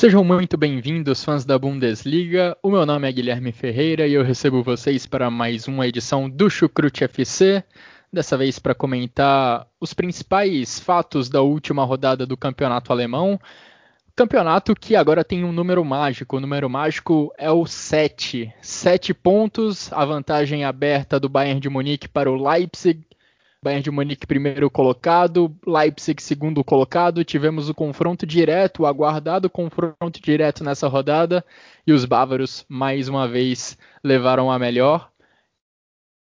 Sejam muito bem-vindos, fãs da Bundesliga. O meu nome é Guilherme Ferreira e eu recebo vocês para mais uma edição do Chucrute FC. Dessa vez para comentar os principais fatos da última rodada do campeonato alemão. Campeonato que agora tem um número mágico. O número mágico é o 7. 7 pontos, a vantagem aberta do Bayern de Munique para o Leipzig, Bayern de Munique primeiro colocado, Leipzig segundo colocado. Tivemos o confronto direto, o aguardado confronto direto nessa rodada e os bávaros mais uma vez levaram a melhor.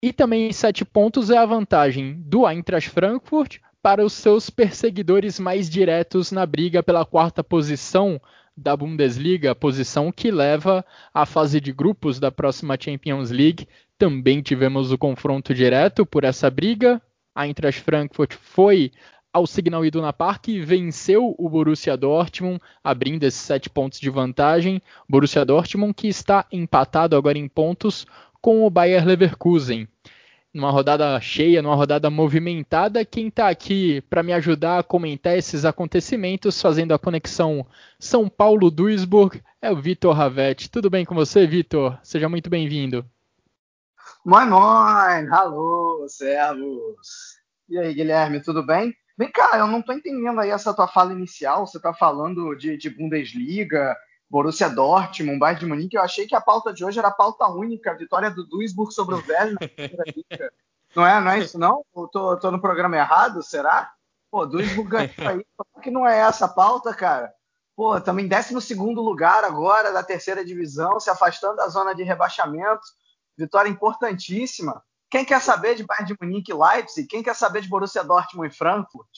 E também sete pontos é a vantagem do Eintracht Frankfurt para os seus perseguidores mais diretos na briga pela quarta posição da Bundesliga, posição que leva à fase de grupos da próxima Champions League. Também tivemos o confronto direto por essa briga a Eintracht Frankfurt foi ao Signal Iduna Park e venceu o Borussia Dortmund, abrindo esses sete pontos de vantagem. Borussia Dortmund que está empatado agora em pontos com o Bayer Leverkusen. Numa rodada cheia, numa rodada movimentada, quem está aqui para me ajudar a comentar esses acontecimentos, fazendo a conexão São Paulo-Duisburg, é o Vitor Ravetti. Tudo bem com você, Vitor? Seja muito bem-vindo. Moin, moin! Alô, servos! E aí, Guilherme, tudo bem? Vem cá, eu não tô entendendo aí essa tua fala inicial. Você tá falando de, de Bundesliga, Borussia Dortmund, Bayern de Munique. Eu achei que a pauta de hoje era pauta única, a vitória do Duisburg sobre o Velho Não é, não é isso não? Eu tô, tô no programa errado, será? Pô, Duisburg ganhou aí. Por que não é essa a pauta, cara? Pô, em 12 lugar agora da terceira divisão, se afastando da zona de rebaixamento vitória importantíssima. Quem quer saber de Bayern de Munique e Leipzig? Quem quer saber de Borussia Dortmund e Frankfurt?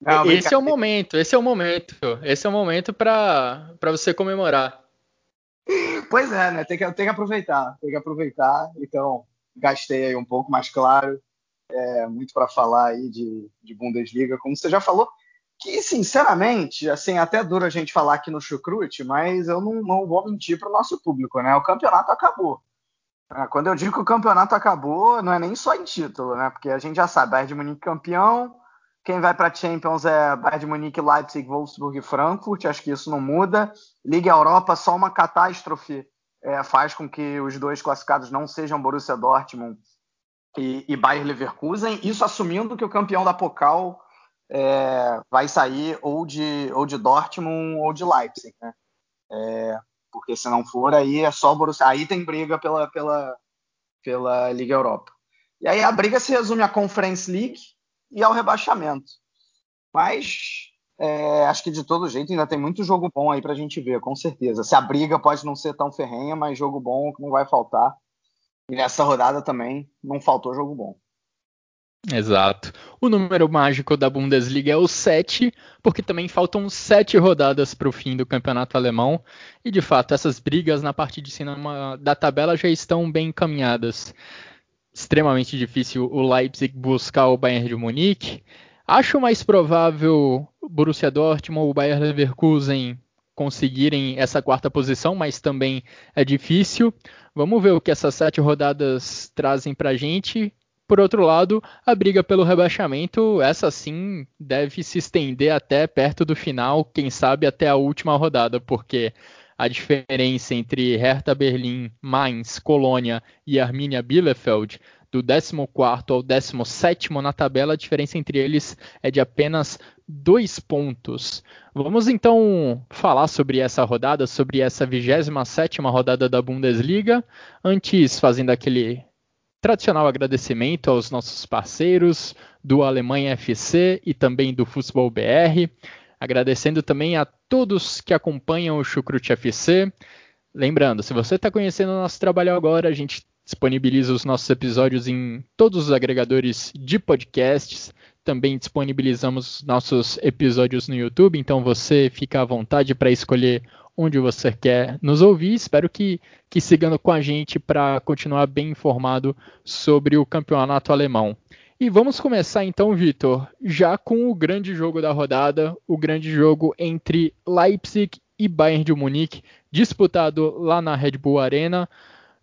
Não, esse é o momento, esse é o momento, esse é o momento para você comemorar. Pois é, né? Tem que, tem que aproveitar, tem que aproveitar. Então, gastei aí um pouco mais claro, é, muito para falar aí de, de Bundesliga, como você já falou, que sinceramente, assim, até dura a gente falar aqui no Chucrute, mas eu não, não vou mentir para o nosso público, né? O campeonato acabou. É, quando eu digo que o campeonato acabou, não é nem só em título, né? Porque a gente já sabe, Bayern de Munique campeão, quem vai para Champions é Bayern de Munique, Leipzig, Wolfsburg e Frankfurt. Acho que isso não muda. Liga Europa, só uma catástrofe é, faz com que os dois classificados não sejam Borussia Dortmund e, e Bayern Leverkusen. Isso assumindo que o campeão da Pokal é, vai sair ou de, ou de Dortmund ou de Leipzig, né? É, porque se não for, aí é só Borussia. Aí tem briga pela, pela, pela Liga Europa. E aí a briga se resume à Conference League e ao rebaixamento. Mas é, acho que de todo jeito ainda tem muito jogo bom aí para a gente ver, com certeza. Se a briga pode não ser tão ferrenha, mas jogo bom não vai faltar. E nessa rodada também não faltou jogo bom. Exato. O número mágico da Bundesliga é o 7, porque também faltam 7 rodadas para o fim do campeonato alemão. E de fato, essas brigas na parte de cima da tabela já estão bem encaminhadas. Extremamente difícil o Leipzig buscar o Bayern de Munique. Acho mais provável o Borussia Dortmund ou o Bayern Leverkusen conseguirem essa quarta posição, mas também é difícil. Vamos ver o que essas sete rodadas trazem para a gente por outro lado, a briga pelo rebaixamento, essa sim deve se estender até perto do final, quem sabe até a última rodada, porque a diferença entre Hertha Berlim, Mainz, Colônia e Arminia Bielefeld, do 14 ao 17 na tabela, a diferença entre eles é de apenas dois pontos. Vamos então falar sobre essa rodada, sobre essa 27 rodada da Bundesliga. Antes, fazendo aquele tradicional agradecimento aos nossos parceiros do Alemanha FC e também do Futebol BR. Agradecendo também a todos que acompanham o Chucrute FC. Lembrando, se você está conhecendo o nosso trabalho agora, a gente disponibiliza os nossos episódios em todos os agregadores de podcasts. Também disponibilizamos nossos episódios no YouTube, então você fica à vontade para escolher onde você quer nos ouvir. Espero que, que sigando com a gente para continuar bem informado sobre o campeonato alemão. E vamos começar então, Vitor, já com o grande jogo da rodada, o grande jogo entre Leipzig e Bayern de Munique, disputado lá na Red Bull Arena.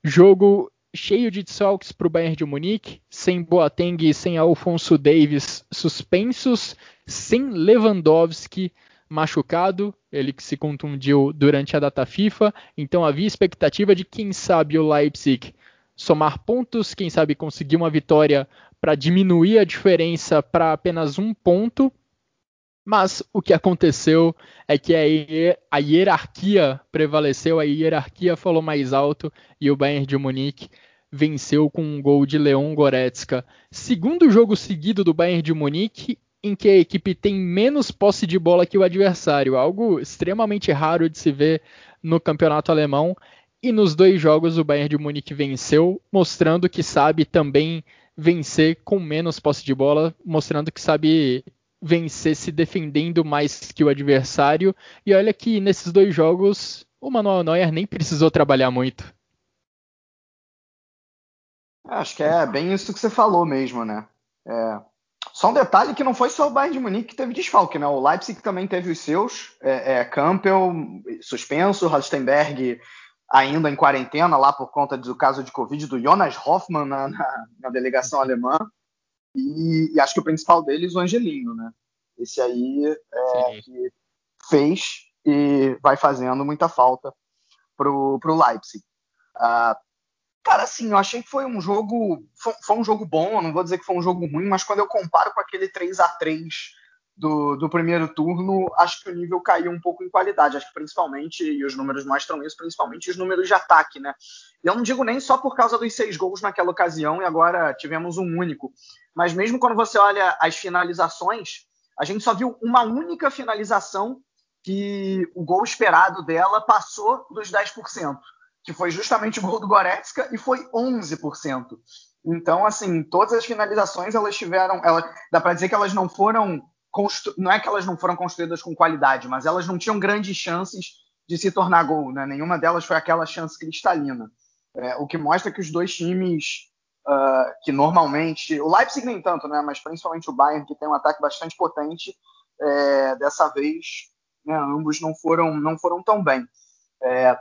Jogo cheio de desfalques para o Bayern de Munique, sem Boateng e sem Alfonso Davis suspensos, sem Lewandowski machucado, ele se contundiu durante a data FIFA, então havia expectativa de quem sabe o Leipzig somar pontos, quem sabe conseguir uma vitória para diminuir a diferença para apenas um ponto. Mas o que aconteceu é que a hierarquia prevaleceu, a hierarquia falou mais alto e o Bayern de Munique venceu com um gol de Leon Goretzka. Segundo jogo seguido do Bayern de Munique em que a equipe tem menos posse de bola que o adversário, algo extremamente raro de se ver no campeonato alemão. E nos dois jogos o Bayern de Munique venceu, mostrando que sabe também vencer com menos posse de bola, mostrando que sabe vencer se defendendo mais que o adversário. E olha que nesses dois jogos o Manuel Neuer nem precisou trabalhar muito. Acho que é bem isso que você falou mesmo, né? É, só um detalhe que não foi só o Bayern de Munique que teve desfalque, né? O Leipzig também teve os seus. É, é, Campbell suspenso, Halstenberg ainda em quarentena lá por conta do caso de Covid do Jonas Hoffmann na, na, na delegação alemã. E, e, acho que o principal deles, o Angelinho, né? Esse aí é, que fez e vai fazendo muita falta pro, pro Leipzig. Uh, Cara, assim, eu achei que foi um jogo. Foi, foi, um jogo bom, não vou dizer que foi um jogo ruim, mas quando eu comparo com aquele 3 a 3 do, do primeiro turno, acho que o nível caiu um pouco em qualidade. Acho que principalmente, e os números mostram isso, principalmente os números de ataque, né? E eu não digo nem só por causa dos seis gols naquela ocasião e agora tivemos um único. Mas mesmo quando você olha as finalizações, a gente só viu uma única finalização que o gol esperado dela passou dos 10% que foi justamente o gol do Goretzka, e foi 11%. Então, assim, todas as finalizações elas tiveram. Dá para dizer que elas não foram. Constru, não é que elas não foram construídas com qualidade, mas elas não tinham grandes chances de se tornar gol. Né? Nenhuma delas foi aquela chance cristalina. É, o que mostra que os dois times uh, que normalmente. O Leipzig nem tanto, né? mas principalmente o Bayern, que tem um ataque bastante potente, é, dessa vez né, ambos não foram, não foram tão bem. É,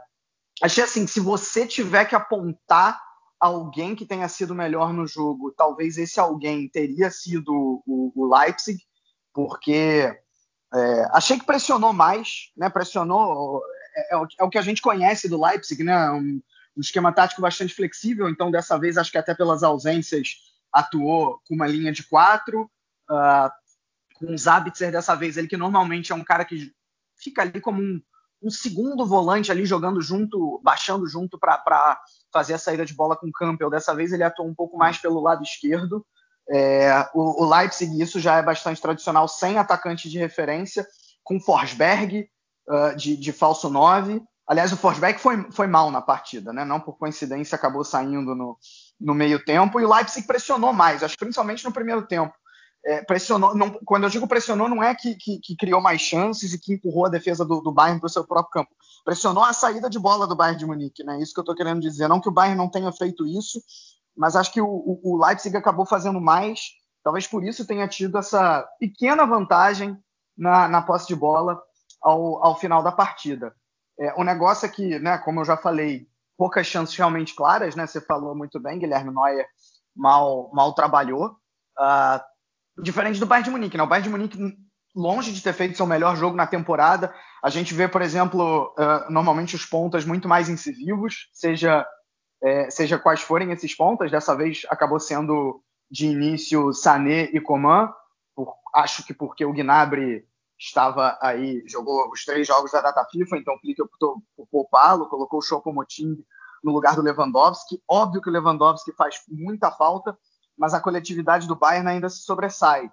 achei assim, se você tiver que apontar alguém que tenha sido melhor no jogo, talvez esse alguém teria sido o, o Leipzig, porque é, achei que pressionou mais, né? Pressionou é, é, o, é, o, que a gente conhece do Leipzig, né? Um, um, esquema tático bastante flexível. Então dessa vez acho que até pelas ausências atuou com uma linha de quatro, uh, com o Zabitzer dessa vez ele que normalmente é um cara que fica ali como um um segundo volante ali jogando junto, baixando junto para fazer a saída de bola com o Campbell. Dessa vez ele atuou um pouco mais pelo lado esquerdo. É, o, o, Leipzig, isso já é bastante tradicional, sem atacante de referência, com Forsberg uh, de, de, falso 9. Aliás, o Forsberg foi, foi mal na partida, né? não por coincidência acabou saindo no, no meio tempo. E o Leipzig pressionou mais, acho principalmente no primeiro tempo é, pressionou. Não, quando eu digo pressionou, não é que, que, que, criou mais chances e que empurrou a defesa do, do Bayern para o seu próprio campo. Pressionou a saída de bola do Bayern de Munique, né? Isso que eu estou querendo dizer. Não que o Bayern não tenha feito isso, mas acho que o, o, o Leipzig acabou fazendo mais. Talvez por isso tenha tido essa pequena vantagem na, na posse de bola ao, ao final da partida. É, o negócio é que, né, como eu já falei, poucas chances realmente claras, né? Você falou muito bem, Guilherme Neuer mal, mal trabalhou. Uh, diferente do Bayern de Munique, né? O Bayern de Munique, longe de ter feito seu melhor jogo na temporada, a gente vê, por exemplo, uh, normalmente os pontas muito mais incisivos, seja, é, seja quais forem esses pontas. Dessa vez acabou sendo de início Sané e Coman, por, acho que porque o Gnabry estava aí, jogou os três jogos da data FIFA, então o Flick optou por poupá-lo, colocou o Choupo-Moting no lugar do Lewandowski. Óbvio que o Lewandowski faz muita falta, mas a coletividade do Bayern ainda se sobressai.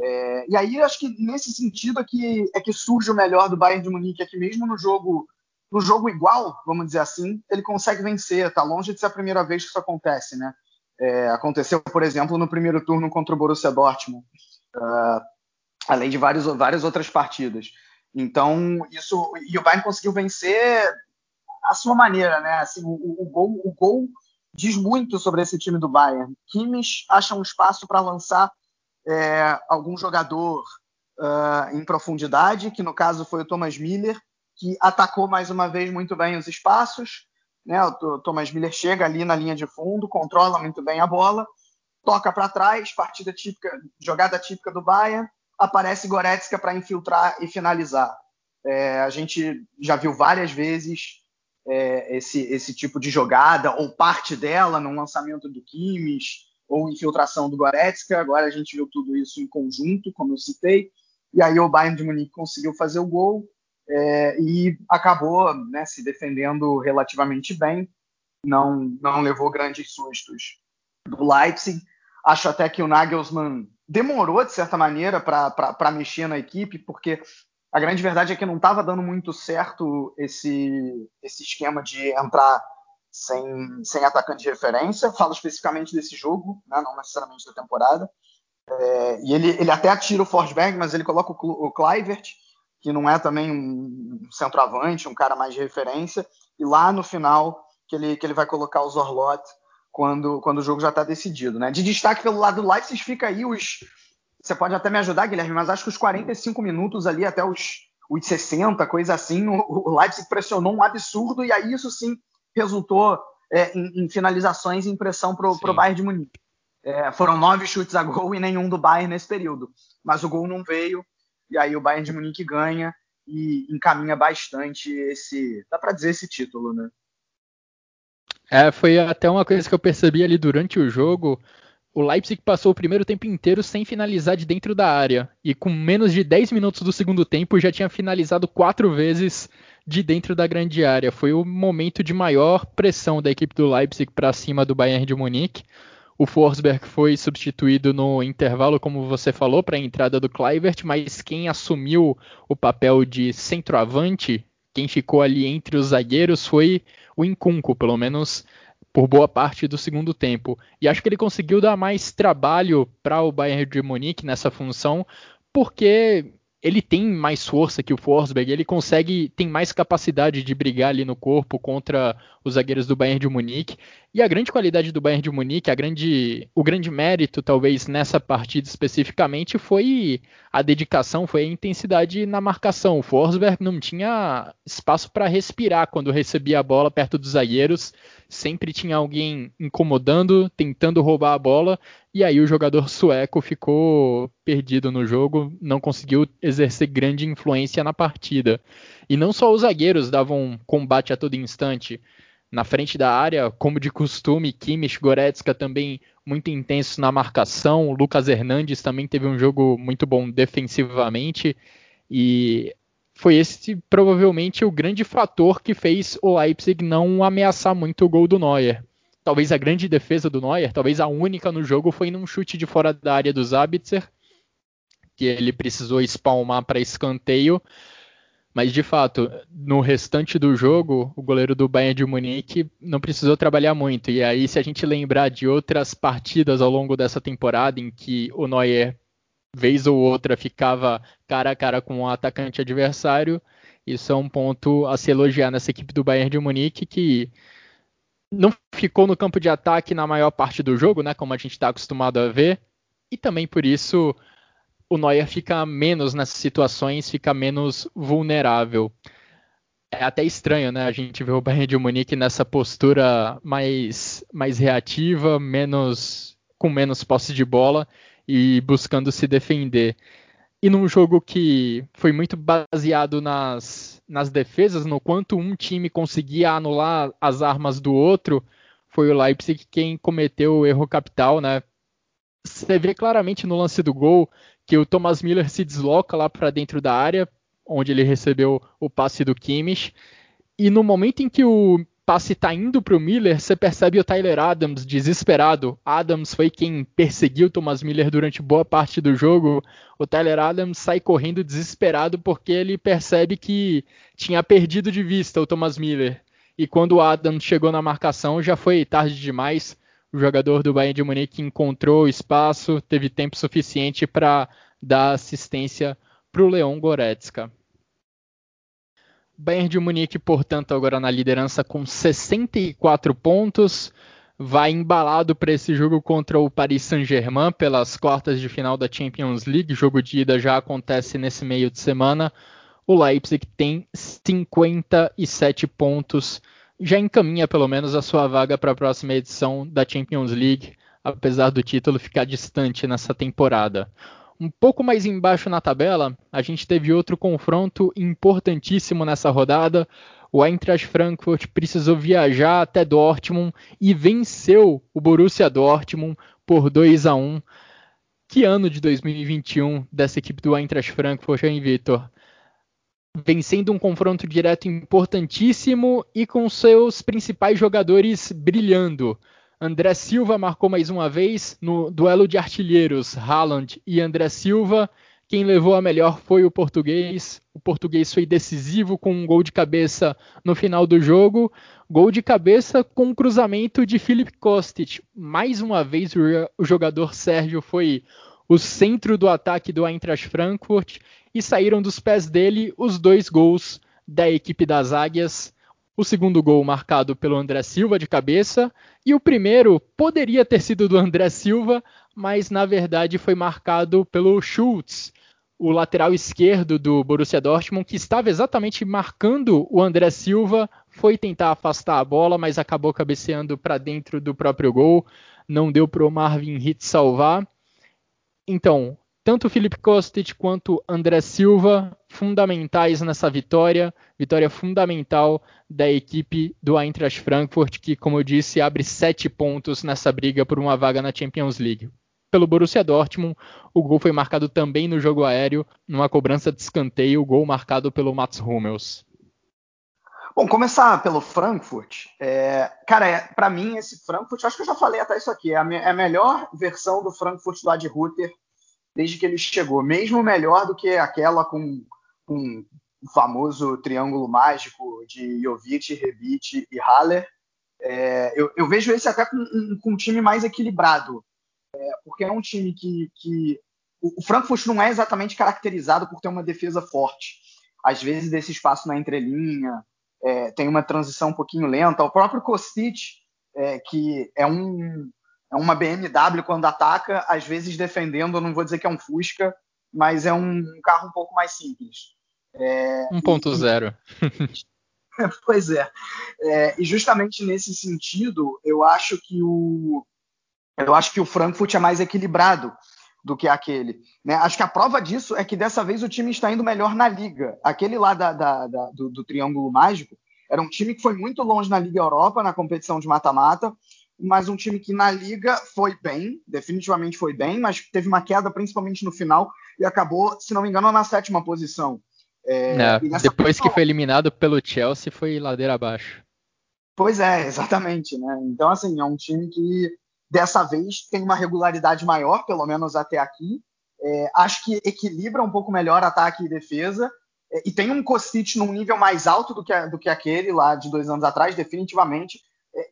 É, e aí acho que nesse sentido é que, é que surge o melhor do Bayern de Munique, é que mesmo no jogo no jogo igual, vamos dizer assim, ele consegue vencer. Está longe de ser a primeira vez que isso acontece, né? É, aconteceu, por exemplo, no primeiro turno contra o Borussia Dortmund, uh, além de vários, várias outras partidas. Então, isso e o Bayern conseguiu vencer a sua maneira, né? Assim, o, o, gol, o gol diz muito sobre esse time do Bayern. Kimmich acha um espaço para lançar é, algum jogador uh, em profundidade, que no caso foi o Thomas Miller, que atacou mais uma vez muito bem os espaços. Né? O Thomas Miller chega ali na linha de fundo, controla muito bem a bola, toca para trás, partida típica, jogada típica do Bayern, aparece Goretzka para infiltrar e finalizar. É, a gente já viu várias vezes é, esse, esse tipo de jogada, ou parte dela, no lançamento do Kimmich, ou infiltração do Goretzka. Agora a gente viu tudo isso em conjunto, como eu citei. E aí o Bayern de Munique conseguiu fazer o gol é, e acabou né, se defendendo relativamente bem. Não, não levou grandes sustos do Leipzig. Acho até que o Nagelsmann demorou, de certa maneira, para mexer na equipe, porque a grande verdade é que não estava dando muito certo esse, esse esquema de entrar sem, sem atacante de referência. Falo especificamente desse jogo, né, não necessariamente da temporada. É, e ele, ele até atira o Forsberg, mas ele coloca o, o Kluivert, que não é também um centroavante, um cara mais de referência. E lá no final, que ele, que ele vai colocar o Zorlot quando, quando o jogo já está decidido. Né? De destaque pelo lado do Leipzig fica aí os, você pode até me ajudar, Guilherme, mas acho que os 45 minutos ali até os, os 60, coisa assim, o, o Leipzig pressionou um absurdo e aí isso sim resultou é, em, em, finalizações e impressão para o Bayern de Munique. É, foram nove chutes a gol e nenhum do Bayern nesse período. Mas o gol não veio e aí o Bayern de Munique ganha e encaminha bastante esse, dá para dizer esse título, né? É, foi até uma coisa que eu percebi ali durante o jogo o Leipzig passou o primeiro tempo inteiro sem finalizar de dentro da área. E com menos de 10 minutos do segundo tempo já tinha finalizado quatro vezes de dentro da grande área. Foi o momento de maior pressão da equipe do Leipzig para cima do Bayern de Munique. O Forsberg foi substituído no intervalo, como você falou, para a entrada do Kluivert, mas quem assumiu o papel de centroavante, quem ficou ali entre os zagueiros, foi o Incunco, pelo menos por boa parte do segundo tempo. E acho que ele conseguiu dar mais trabalho para o Bayern de Munique nessa função, porque ele tem mais força que o Forsberg, ele consegue, tem mais capacidade de brigar ali no corpo contra os zagueiros do Bayern de Munique. E a grande qualidade do Bayern de Munique, a grande, o grande mérito, talvez, nessa partida especificamente, foi a dedicação, foi a intensidade na marcação. O Forsberg não tinha espaço para respirar quando recebia a bola perto dos zagueiros sempre tinha alguém incomodando, tentando roubar a bola, e aí o jogador sueco ficou perdido no jogo, não conseguiu exercer grande influência na partida. E não só os zagueiros davam combate a todo instante. Na frente da área, como de costume, Kimmich, Goretzka também muito intensos na marcação. Lucas Hernandes também teve um jogo muito bom defensivamente. E foi esse provavelmente o grande fator que fez o Leipzig não ameaçar muito o gol do Neuer. Talvez a grande defesa do Neuer, talvez a única no jogo, foi num chute de fora da área do Zabitzer, que ele precisou espalmar para escanteio. Mas de fato, no restante do jogo, o goleiro do Bayern de Munique não precisou trabalhar muito. E aí, se a gente lembrar de outras partidas ao longo dessa temporada em que o Neuer vez ou outra ficava cara a cara com o um atacante adversário. Isso é um ponto a se elogiar nessa equipe do Bayern de Munique, que não ficou no campo de ataque na maior parte do jogo, né, como a gente está acostumado a ver, e também por isso o Neuer fica menos nessas situações, fica menos vulnerável. É até estranho, né? A gente vê o Bayern de Munique nessa postura mais, mais reativa, menos com menos posse de bola e buscando se defender. E num jogo que foi muito baseado nas, nas defesas, no quanto um time conseguia anular as armas do outro, foi o Leipzig quem cometeu o erro capital, né? Você vê claramente no lance do gol que o Thomas Miller se desloca lá para dentro da área, onde ele recebeu o passe do Kimmich, e no momento em que o passe está indo para o Miller, você percebe o Tyler Adams desesperado. Adams foi quem perseguiu Thomas Miller durante boa parte do jogo. O Tyler Adams sai correndo desesperado porque ele percebe que tinha perdido de vista o Thomas Miller. E quando o Adams chegou na marcação, já foi tarde demais. O jogador do Bayern de Munique encontrou espaço, teve tempo suficiente para dar assistência para o Leon Goretzka. Bayern de Munique, portanto, agora na liderança com 64 pontos, vai embalado para esse jogo contra o Paris Saint-Germain pelas quartas de final da Champions League. Jogo de ida já acontece nesse meio de semana. O Leipzig tem 57 pontos, já encaminha pelo menos a sua vaga para a próxima edição da Champions League, apesar do título ficar distante nessa temporada. Um pouco mais embaixo na tabela, a gente teve outro confronto importantíssimo nessa rodada. O Eintracht Frankfurt precisou viajar até Dortmund e venceu o Borussia Dortmund por 2 a 1. Que ano de 2021 dessa equipe do Eintracht Frankfurt, hein, Vitor? Vencendo um confronto direto importantíssimo e com seus principais jogadores brilhando. André Silva marcou mais uma vez no duelo de artilheiros, Haaland e André Silva. Quem levou a melhor foi o português. O português foi decisivo com um gol de cabeça no final do jogo. Gol de cabeça com um cruzamento de Filip Kostic. Mais uma vez o jogador Sérgio foi o centro do ataque do Eintracht Frankfurt e saíram dos pés dele os dois gols da equipe das Águias o segundo gol marcado pelo André Silva de cabeça, e o primeiro poderia ter sido do André Silva, mas na verdade foi marcado pelo Schultz, o lateral esquerdo do Borussia Dortmund, que estava exatamente marcando o André Silva, foi tentar afastar a bola, mas acabou cabeceando para dentro do próprio gol, não deu para o Marvin Hitz salvar. Então, tanto Felipe Kostic quanto André Silva fundamentais nessa vitória, vitória fundamental da equipe do Eintracht Frankfurt, que, como eu disse, abre sete pontos nessa briga por uma vaga na Champions League. Pelo Borussia Dortmund, o gol foi marcado também no jogo aéreo, numa cobrança de escanteio, gol marcado pelo Mats Hummels. Bom, começar pelo Frankfurt. É, cara, é, para mim, esse Frankfurt, acho que eu já falei até isso aqui, é a, me, é a melhor versão do Frankfurt do Ad Ruther desde que ele chegou, mesmo melhor do que aquela com, com o famoso triângulo mágico de Jovic, Rebic e Haller. É, eu, eu, vejo esse até com, com um time mais equilibrado, é, porque é um time que, que o, Frankfurt não é exatamente caracterizado por ter uma defesa forte. Às vezes desse espaço na entrelinha, é, tem uma transição um pouquinho lenta. O próprio Kostic, é, que é um, uma BMW quando ataca, às vezes defendendo, eu não vou dizer que é um Fusca, mas é um carro um pouco mais simples. É, 1.0. pois é. é. E justamente nesse sentido, eu acho que o eu acho que o Frankfurt é mais equilibrado do que aquele. Né? Acho que a prova disso é que dessa vez o time está indo melhor na liga. Aquele lá da, da, da, do, do Triângulo Mágico era um time que foi muito longe na Liga Europa, na competição de mata-mata, mas um time que na liga foi bem, definitivamente foi bem, mas teve uma queda principalmente no final e acabou, se não me engano, na sétima posição. É, é, depois posição... que foi eliminado pelo Chelsea, foi ladeira abaixo. Pois é, exatamente, né? Então, assim, é um time que dessa vez tem uma regularidade maior, pelo menos até aqui. É, acho que equilibra um pouco melhor ataque e defesa. É, e tem um Kostic num nível mais alto do que, do que aquele lá de dois anos atrás, definitivamente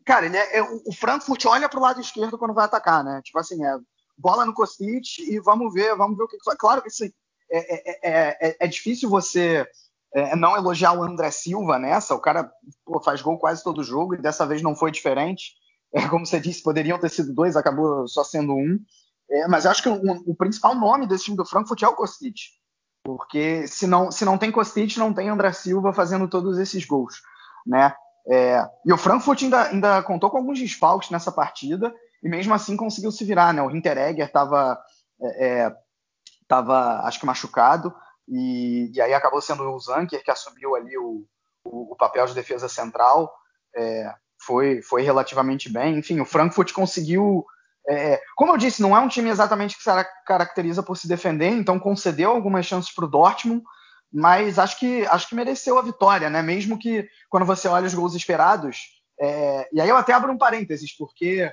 Cara, ele é, é, o Frankfurt olha para o lado esquerdo quando vai atacar, né? Tipo assim, é bola no Kostic e vamos ver, vamos ver o que. Claro que assim, é, é, é difícil você não elogiar o André Silva nessa. O cara pô, faz gol quase todo jogo e dessa vez não foi diferente. Como você disse, poderiam ter sido dois, acabou só sendo um. mas acho que o, o, principal nome desse time do Frankfurt é o Kostic. Porque se não, se não tem Kostic, não tem André Silva fazendo todos esses gols. Né? É, e o Frankfurt ainda, ainda, contou com alguns desfalques nessa partida e mesmo assim conseguiu se virar, né? O Hinteregger estava, é, é, tava, acho que machucado e, e, aí acabou sendo o Zanker que assumiu ali o, o, o papel de defesa central. É, foi, foi relativamente bem. Enfim, o Frankfurt conseguiu. É, como eu disse, não é um time exatamente que se caracteriza por se defender, então concedeu algumas chances para o Dortmund, mas acho que acho que mereceu a vitória, né? Mesmo que quando você olha os gols esperados, É, e aí eu até abro um parênteses, porque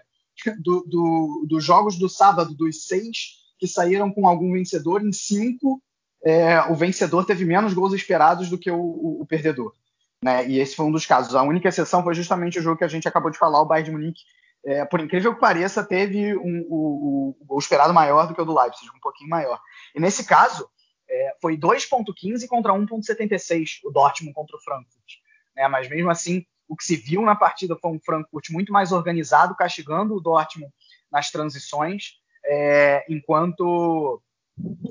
dos do, do jogos do sábado, dos seis que saíram com algum vencedor, em cinco é, o vencedor teve menos gols esperados do que o, o, o, perdedor. Né? E esse foi um dos casos. A única exceção foi justamente o jogo que a gente acabou de falar, o Bayern de Munique. É, por incrível que pareça, teve um, o, o, esperado maior do que o do Leipzig, um pouquinho maior. E nesse caso, é, foi 2,15 contra 1,76 o Dortmund contra o Frankfurt. Né? Mas mesmo assim, o que se viu na partida foi um Frankfurt muito mais organizado, castigando o Dortmund nas transições, é, enquanto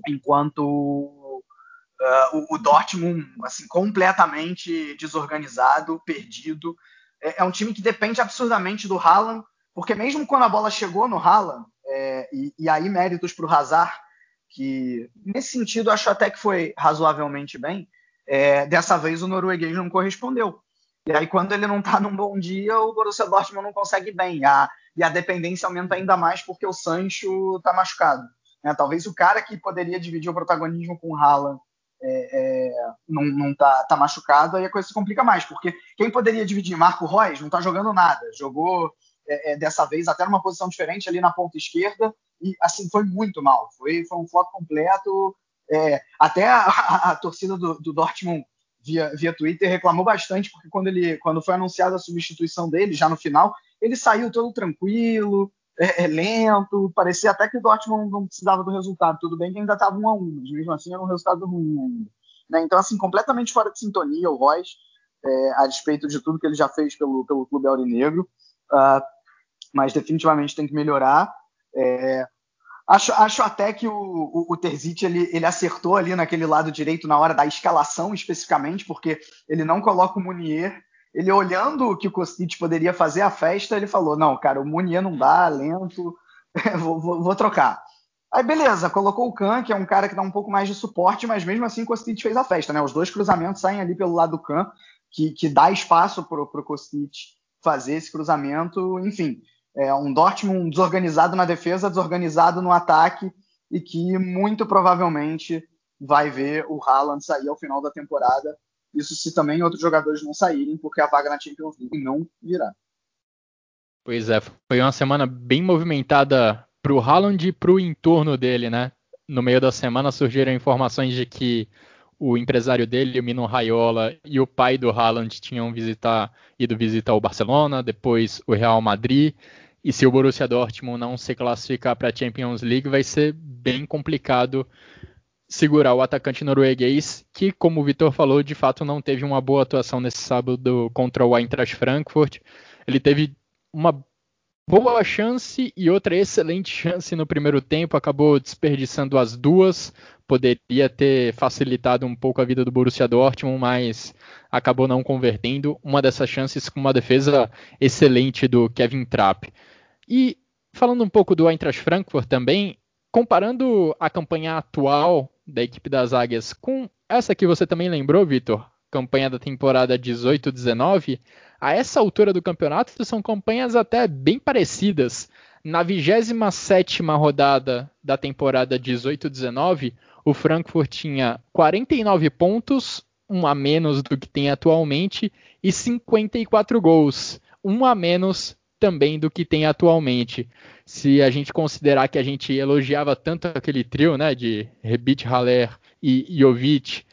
enquanto uh, o, o, Dortmund assim completamente desorganizado, perdido. É, é, um time que depende absurdamente do Haaland, porque mesmo quando a bola chegou no Haaland, é, e, e, aí méritos para o Hazard, que nesse sentido acho até que foi razoavelmente bem, é, dessa vez o norueguês não correspondeu. E aí, quando ele não está num bom dia, o Borussia Dortmund não consegue bem. A, e a dependência aumenta ainda mais porque o Sancho está machucado. Né? Talvez o cara que poderia dividir o protagonismo com o Haaland é, é, não, não tá, tá, machucado, aí a coisa se complica mais, porque quem poderia dividir? Marco Reus não tá jogando nada, jogou é, é, dessa vez até numa posição diferente ali na ponta esquerda, e assim, foi muito mal, foi, foi um flop completo, é, até a, a, a, torcida do, do Dortmund via, via Twitter reclamou bastante, porque quando, ele, quando foi anunciada a substituição dele, já no final, ele saiu todo tranquilo, é, é, lento, parecia até que o Dortmund não precisava do resultado. Tudo bem que ainda estava um a um, mas mesmo assim era um resultado ruim ainda. Né? Então, assim, completamente fora de sintonia o Royce, é, a despeito de tudo que ele já fez pelo, pelo clube aurinegro, uh, mas definitivamente tem que melhorar. É, acho, acho até que o, o, o Terzic ele, ele acertou ali naquele lado direito na hora da escalação especificamente, porque ele não coloca o Munier ele olhando o que o Kostic poderia fazer a festa, ele falou: não, cara, o Munier não dá, lento, vou, vou, vou, trocar. Aí beleza, colocou o Khan, que é um cara que dá um pouco mais de suporte, mas mesmo assim o Kostic fez a festa, né? Os dois cruzamentos saem ali pelo lado do Khan, que, que dá espaço para o Kostic fazer esse cruzamento. Enfim, é um Dortmund desorganizado na defesa, desorganizado no ataque e que muito provavelmente vai ver o Haaland sair ao final da temporada isso se também outros jogadores não saírem, porque a vaga na Champions League não virá. Pois é, foi uma semana bem movimentada para o Haaland e para o entorno dele, né? No meio da semana surgiram informações de que o empresário dele, o Mino Raiola, e o pai do Haaland tinham visitar, ido visitar o Barcelona, depois o Real Madrid. E se o Borussia Dortmund não se classificar para a Champions League, vai ser bem complicado segurar o atacante norueguês, que, como o Vitor falou, de fato não teve uma boa atuação nesse sábado contra o Eintracht Frankfurt. Ele teve uma boa chance e outra excelente chance no primeiro tempo, acabou desperdiçando as duas. Poderia ter facilitado um pouco a vida do Borussia Dortmund, mas acabou não convertendo. Uma dessas chances com uma defesa excelente do Kevin Trapp. E falando um pouco do Eintracht Frankfurt também, comparando a campanha atual da equipe das Águias com essa que você também lembrou, Vitor, campanha da temporada 18-19, a essa altura do campeonato são campanhas até bem parecidas. Na 27 rodada da temporada 18-19, o Frankfurt tinha 49 pontos, um a menos do que tem atualmente, e 54 gols, um a menos também do que tem atualmente. Se a gente considerar que a gente elogiava tanto aquele trio, né, de Rebic, Haller e Jovic,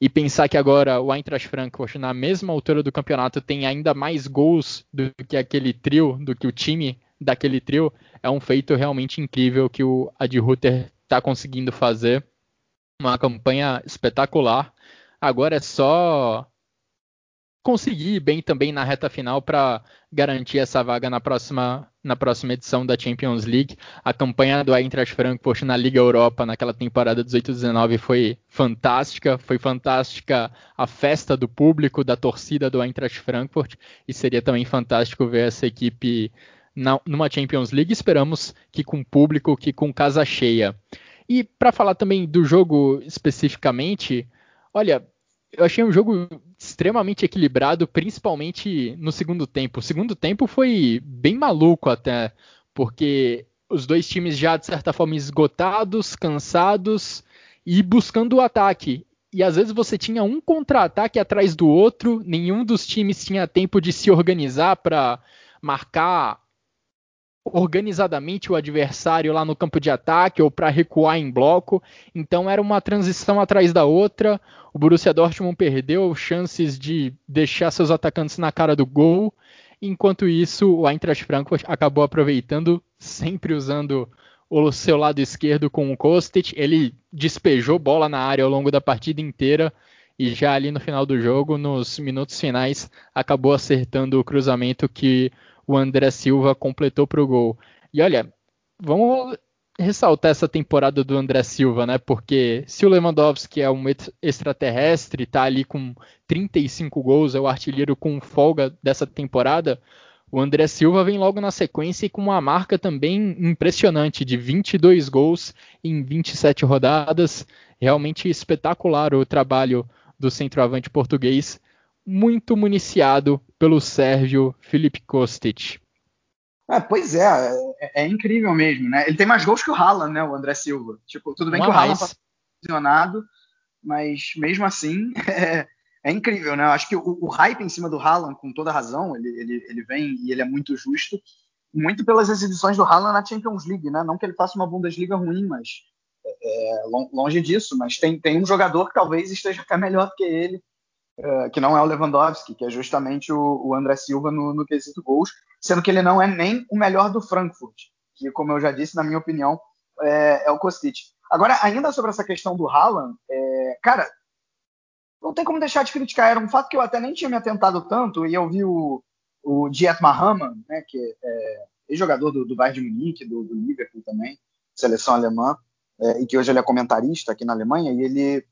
e pensar que agora o Eintracht Frankfurt na mesma altura do campeonato tem ainda mais gols do que aquele trio, do que o time daquele trio, é um feito realmente incrível que o Ad Ruther está conseguindo fazer. Uma campanha espetacular. Agora é só conseguir bem também na reta final para garantir essa vaga na próxima, na próxima edição da Champions League. A campanha do Eintracht Frankfurt na Liga Europa naquela temporada 18-19 foi fantástica, foi fantástica a festa do público, da torcida do Eintracht Frankfurt e seria também fantástico ver essa equipe na, numa Champions League. Esperamos que com público, que com casa cheia. E para falar também do jogo especificamente, olha, eu achei um jogo extremamente equilibrado, principalmente no segundo tempo. O segundo tempo foi bem maluco até, porque os dois times já de certa forma esgotados, cansados e buscando o ataque. e às vezes você tinha um contra-ataque atrás do outro, nenhum dos times tinha tempo de se organizar para marcar organizadamente o adversário lá no campo de ataque ou para recuar em bloco. Então era uma transição atrás da outra. O Borussia Dortmund perdeu chances de deixar seus atacantes na cara do gol. Enquanto isso, o Eintracht Frankfurt acabou aproveitando, sempre usando o seu lado esquerdo com o Kostic. Ele despejou bola na área ao longo da partida inteira e já ali no final do jogo, nos minutos finais, acabou acertando o cruzamento que o André Silva completou para o gol. E olha, vamos ressaltar essa temporada do André Silva, né? Porque se o Lewandowski é um extraterrestre, tá ali com 35 gols, é o artilheiro com folga dessa temporada, o André Silva vem logo na sequência e com uma marca também impressionante de 22 gols em 27 rodadas. Realmente espetacular o trabalho do centroavante português muito municiado pelo Sérgio Felipe Kostic. É, pois é, é, é, incrível mesmo, né? Ele tem mais gols que o Haaland, né, o André Silva. Tipo, tudo bem que o Haaland tá posicionado, mas mesmo assim é, é, incrível, né? Eu acho que o, o, hype em cima do Haaland, com toda razão, ele, ele, ele vem e ele é muito justo, muito pelas exibições do Haaland na Champions League, né? Não que ele faça uma Bundesliga ruim, mas é, é longe disso, mas tem, tem um jogador que talvez esteja até melhor que ele, é, que não é o Lewandowski, que é justamente o, o André Silva no, no, quesito gols, sendo que ele não é nem o melhor do Frankfurt, que, como eu já disse, na minha opinião, é, é o Kostic. Agora, ainda sobre essa questão do Haaland, é, cara, não tem como deixar de criticar. Era um fato que eu até nem tinha me atentado tanto, e eu vi o, o Diet Mahaman, né, que é ex-jogador do, do Bayern de Munique, do, do Liverpool também, seleção alemã, é, e que hoje ele é comentarista aqui na Alemanha, e ele,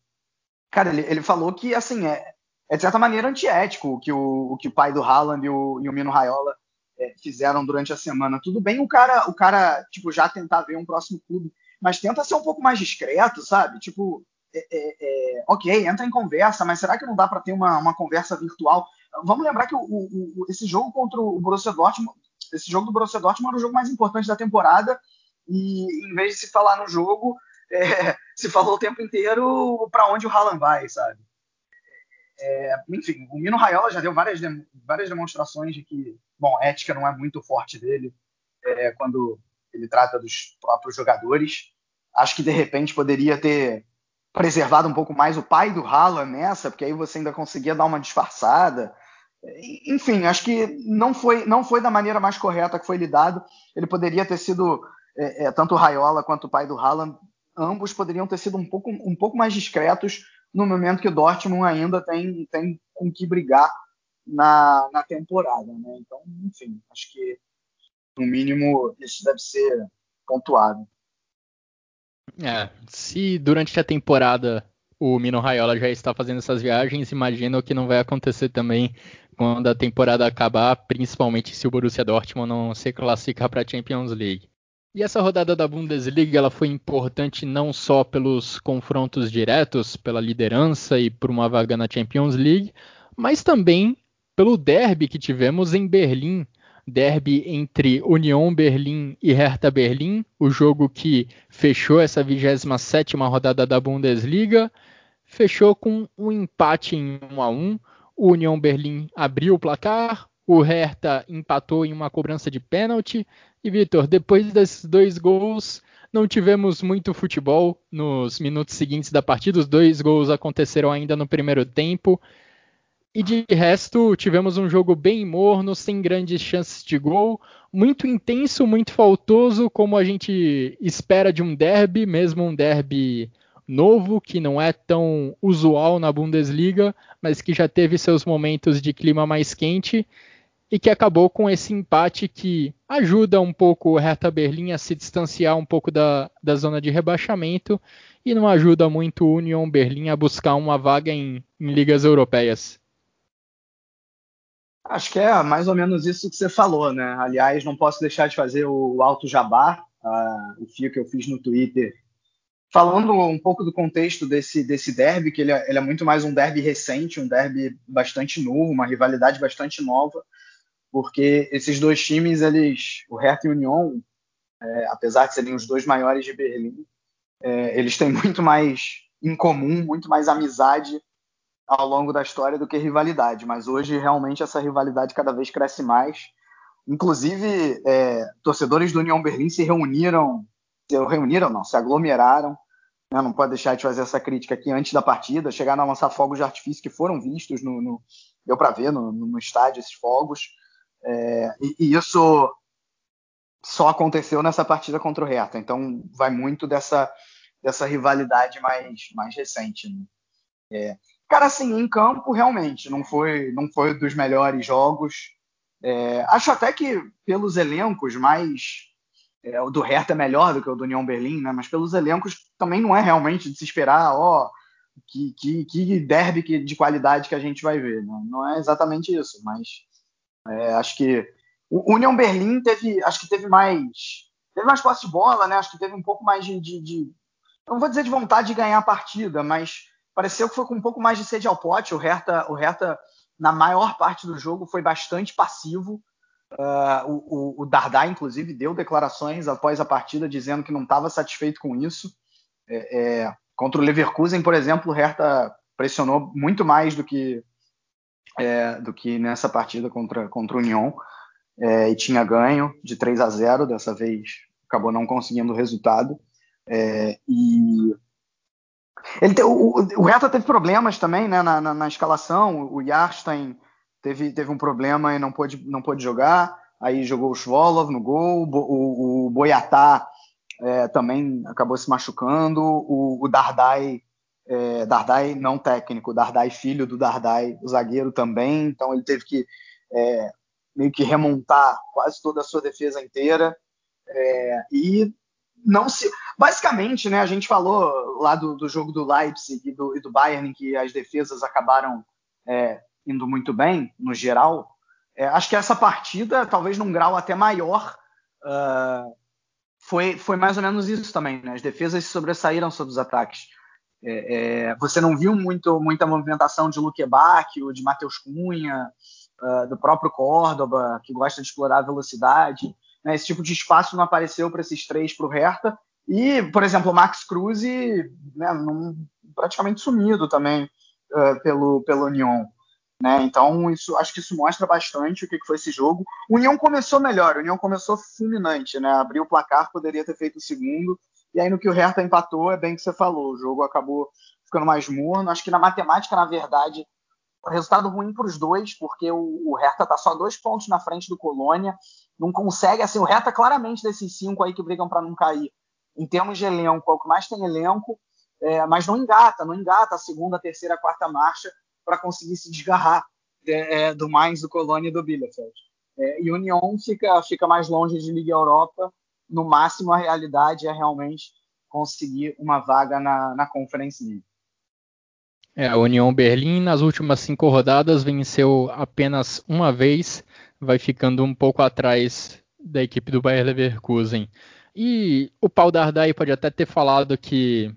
cara, ele, ele falou que, assim, é, é de certa maneira antiético o que o, o, que o pai do Haaland e o, e o Mino Raiola é, fizeram durante a semana. Tudo bem o cara, o cara, tipo, já tentar ver um próximo clube, mas tenta ser um pouco mais discreto, sabe? Tipo, é, é, é ok, entra em conversa, mas será que não dá para ter uma, uma conversa virtual? Vamos lembrar que o, o, esse jogo contra o Borussia Dortmund, esse jogo do Borussia Dortmund era o jogo mais importante da temporada e em vez de se falar no jogo, é, se falou o tempo inteiro para onde o Haaland vai, sabe? É, enfim, o Mino Raiola já deu várias, várias demonstrações de que, bom, ética não é muito forte dele é, quando ele trata dos próprios jogadores. Acho que de repente poderia ter preservado um pouco mais o pai do Haaland nessa, porque aí você ainda conseguia dar uma disfarçada. Enfim, acho que não foi, não foi da maneira mais correta que foi lidado. Ele poderia ter sido, é, é tanto o Raiola quanto o pai do Haaland, ambos poderiam ter sido um pouco, um pouco mais discretos no momento que o Dortmund ainda tem, tem com que brigar na, na temporada. Né? Então, enfim, acho que no mínimo isso deve ser pontuado. É, se durante a temporada o Mino Raiola já está fazendo essas viagens, imagino que não vai acontecer também quando a temporada acabar, principalmente se o Borussia Dortmund não se classificar para a Champions League. E essa rodada da Bundesliga ela foi importante não só pelos confrontos diretos, pela liderança e por uma vaga na Champions League, mas também pelo derby que tivemos em Berlim, derby entre Union Berlim e Hertha Berlim, o jogo que fechou essa 27ª rodada da Bundesliga, fechou com um empate em 1 a 1. O Union Berlim abriu o placar, o Hertha empatou em uma cobrança de pênalti e Vitor, depois desses dois gols, não tivemos muito futebol nos minutos seguintes da partida. Os dois gols aconteceram ainda no primeiro tempo. E de resto, tivemos um jogo bem morno, sem grandes chances de gol, muito intenso, muito faltoso, como a gente espera de um derby, mesmo um derby novo, que não é tão usual na Bundesliga, mas que já teve seus momentos de clima mais quente e que acabou com esse empate que ajuda um pouco o Hertha Berlim a se distanciar um pouco da, da zona de rebaixamento e não ajuda muito o Union Berlim a buscar uma vaga em, em ligas europeias. Acho que é mais ou menos isso que você falou, né? Aliás, não posso deixar de fazer o alto jabá, uh, o fio que eu fiz no Twitter, falando um pouco do contexto desse, desse derby, que ele é, ele é muito mais um derby recente, um derby bastante novo, uma rivalidade bastante nova porque esses dois times, eles, o Hertha e o Union, é, apesar de serem os dois maiores de Berlim, é, eles têm muito mais em comum, muito mais amizade ao longo da história do que rivalidade. Mas hoje realmente essa rivalidade cada vez cresce mais. Inclusive, é, torcedores do União Berlim se reuniram, se reuniram não, se aglomeraram. Né, não pode deixar de fazer essa crítica aqui antes da partida. Chegaram a lançar fogos de artifício que foram vistos no, no deu para ver no, no, estádio esses fogos. É, e, e, isso só aconteceu nessa partida contra o Hertha. Então vai muito dessa, dessa rivalidade mais, mais recente. Né? É, cara, assim, em campo realmente não foi não foi dos melhores jogos. É, acho até que pelos elencos mais é, o do Hertha é melhor do que o do União Berlim, né? Mas pelos elencos também não é realmente de se esperar, ó, que, que, que derby de qualidade que a gente vai ver. Né? Não é exatamente isso, mas é, acho que o União Berlim teve, acho que teve mais, teve mais posse de bola, né? Acho que teve um pouco mais de, de, de, não vou dizer de vontade de ganhar a partida, mas pareceu que foi com um pouco mais de sede ao pote. O Hertha, o Hertha na maior parte do jogo foi bastante passivo. Uh, o, o, Dardai, inclusive, deu declarações após a partida dizendo que não estava satisfeito com isso. É, é, contra o Leverkusen, por exemplo, o Hertha pressionou muito mais do que é, do que nessa partida contra, contra o União é, e tinha ganho de 3 a 0 dessa vez acabou não conseguindo o resultado. É, e ele te, o, o Hertha teve problemas também né, na, na, na, escalação. O Jarstein teve, teve um problema e não pôde, não pôde jogar. Aí jogou o Svolov no gol. O, o Boiatá é, também acabou se machucando. O, o Dardai é, Dardai não técnico, Dardai filho do Dardai, o zagueiro também, então ele teve que é, meio que remontar quase toda a sua defesa inteira é, e não se. Basicamente, né, a gente falou lá do, do jogo do Leipzig e do, e do, Bayern, que as defesas acabaram é, indo muito bem, no geral. É, acho que essa partida, talvez num grau até maior, uh, foi, foi mais ou menos isso também. Né? As defesas se sobressaíram sobre os ataques. É, é, você não viu muito, muita movimentação de Luque Bacchio, de Matheus Cunha, uh, do próprio Córdoba, que gosta de explorar a velocidade. Né? Esse tipo de espaço não apareceu para esses três para o Hertha. E, por exemplo, o Max Cruz né, praticamente sumido também uh, pelo, pelo Union. Né? Então, isso, acho que isso mostra bastante o que, que foi esse jogo. O União começou melhor, o União começou fulminante, né? abriu o placar, poderia ter feito o segundo, e aí no que o Hertha empatou, é bem que você falou, o jogo acabou ficando mais morno. Acho que na matemática, na verdade, o resultado ruim para os dois, porque o, o Hertha está só dois pontos na frente do Colônia, não consegue, assim, o Hertha claramente desses cinco aí que brigam para não cair, em termos de elenco, é o que mais tem elenco, é, mas não engata, não engata a segunda, a terceira, a quarta marcha para conseguir se desgarrar é, é, do mais do Colônia e do Bielefeld. É, e o Union fica, fica mais longe de Liga Europa no máximo a realidade é realmente conseguir uma vaga na, na Conference League. É, a União Berlim nas últimas cinco rodadas venceu apenas uma vez, vai ficando um pouco atrás da equipe do Bayer Leverkusen. E o Paul Dardai pode até ter falado que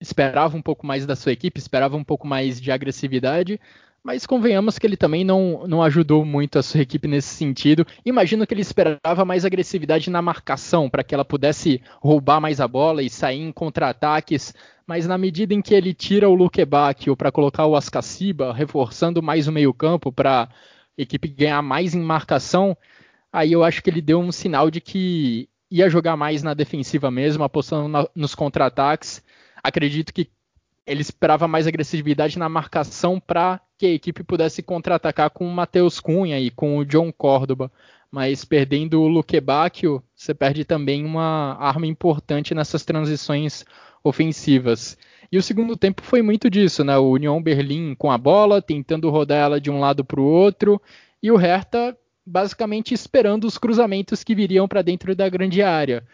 esperava um pouco mais da sua equipe, esperava um pouco mais de agressividade, mas convenhamos que ele também não, não ajudou muito a sua equipe nesse sentido. Imagino que ele esperava mais agressividade na marcação, para que ela pudesse roubar mais a bola e sair em contra-ataques. Mas na medida em que ele tira o Luque Bacchio para colocar o Ascaciba, reforçando mais o meio-campo para a equipe ganhar mais em marcação, aí eu acho que ele deu um sinal de que ia jogar mais na defensiva mesmo, apostando na, nos contra-ataques. Acredito que ele esperava mais agressividade na marcação para que a equipe pudesse contra-atacar com o Matheus Cunha e com o John Córdoba. Mas perdendo o Luque Bacchio, você perde também uma arma importante nessas transições ofensivas. E o segundo tempo foi muito disso, né? O União Berlim com a bola, tentando rodar ela de um lado para o outro, e o Hertha basicamente esperando os cruzamentos que viriam para dentro da grande área.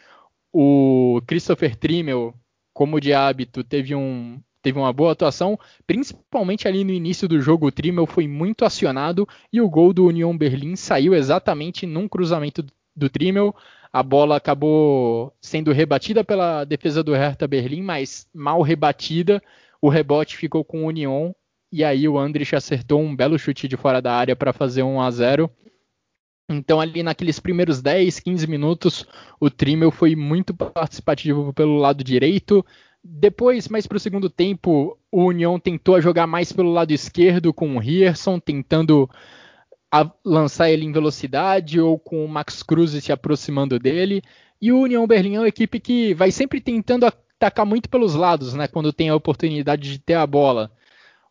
O Christopher Trimmel, como de hábito, teve um, teve uma boa atuação, principalmente ali no início do jogo. O Trimmel foi muito acionado e o gol do Union Berlim saiu exatamente num cruzamento do Trimmel. A bola acabou sendo rebatida pela defesa do Hertha Berlim, mas mal rebatida. O rebote ficou com o Union e aí o Andrich acertou um belo chute de fora da área para fazer 1 a 0. Então, ali naqueles primeiros 10, 15 minutos, o Trimmel foi muito participativo pelo lado direito, Depois, mais para o segundo tempo, o União tentou jogar mais pelo lado esquerdo com o Rierson, tentando lançar ele em velocidade ou com o Max Cruz se aproximando dele. E o União Berlim é uma equipe que vai sempre tentando atacar muito pelos lados, né, quando tem a oportunidade de ter a bola.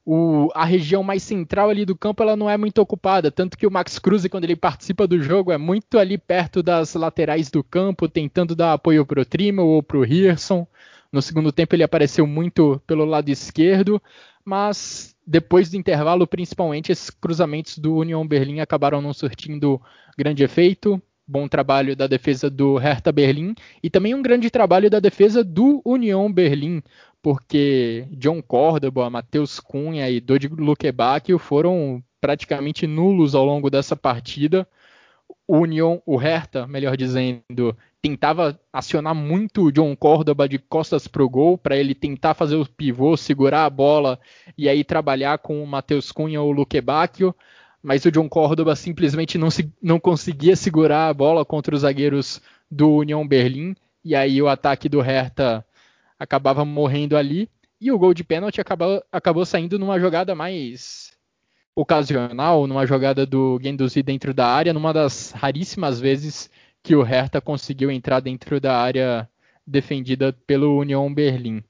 O, a região mais central ali do campo ela não é muito ocupada, tanto que o Max Cruz, quando ele participa do jogo, é muito ali perto das laterais do campo, tentando dar apoio para o Trimmel ou para o Hirson. No segundo tempo ele apareceu muito pelo lado esquerdo, mas depois do intervalo, principalmente, esses cruzamentos do Union Berlim acabaram não surtindo grande efeito. Bom trabalho da defesa do Hertha Berlim e também um grande trabalho da defesa do Union Berlim, porque John Córdoba, Matheus Cunha e Dodi Lukebakio foram praticamente nulos ao longo dessa partida. O Union, o Hertha, melhor dizendo, tentava acionar muito o John Córdoba de costas para o gol, para ele tentar fazer o pivô, segurar a bola e aí trabalhar com o Matheus Cunha ou o Luque Bacchio, mas o John Córdoba simplesmente não, se, não conseguia segurar a bola contra os zagueiros do União Berlim, e aí o ataque do Hertha acabava morrendo ali, e o gol de pênalti acabou, acabou saindo numa jogada mais ocasional, numa jogada do Guendouzi dentro da área, numa das raríssimas vezes que o Hertha conseguiu entrar dentro da área defendida pelo Union Berlim.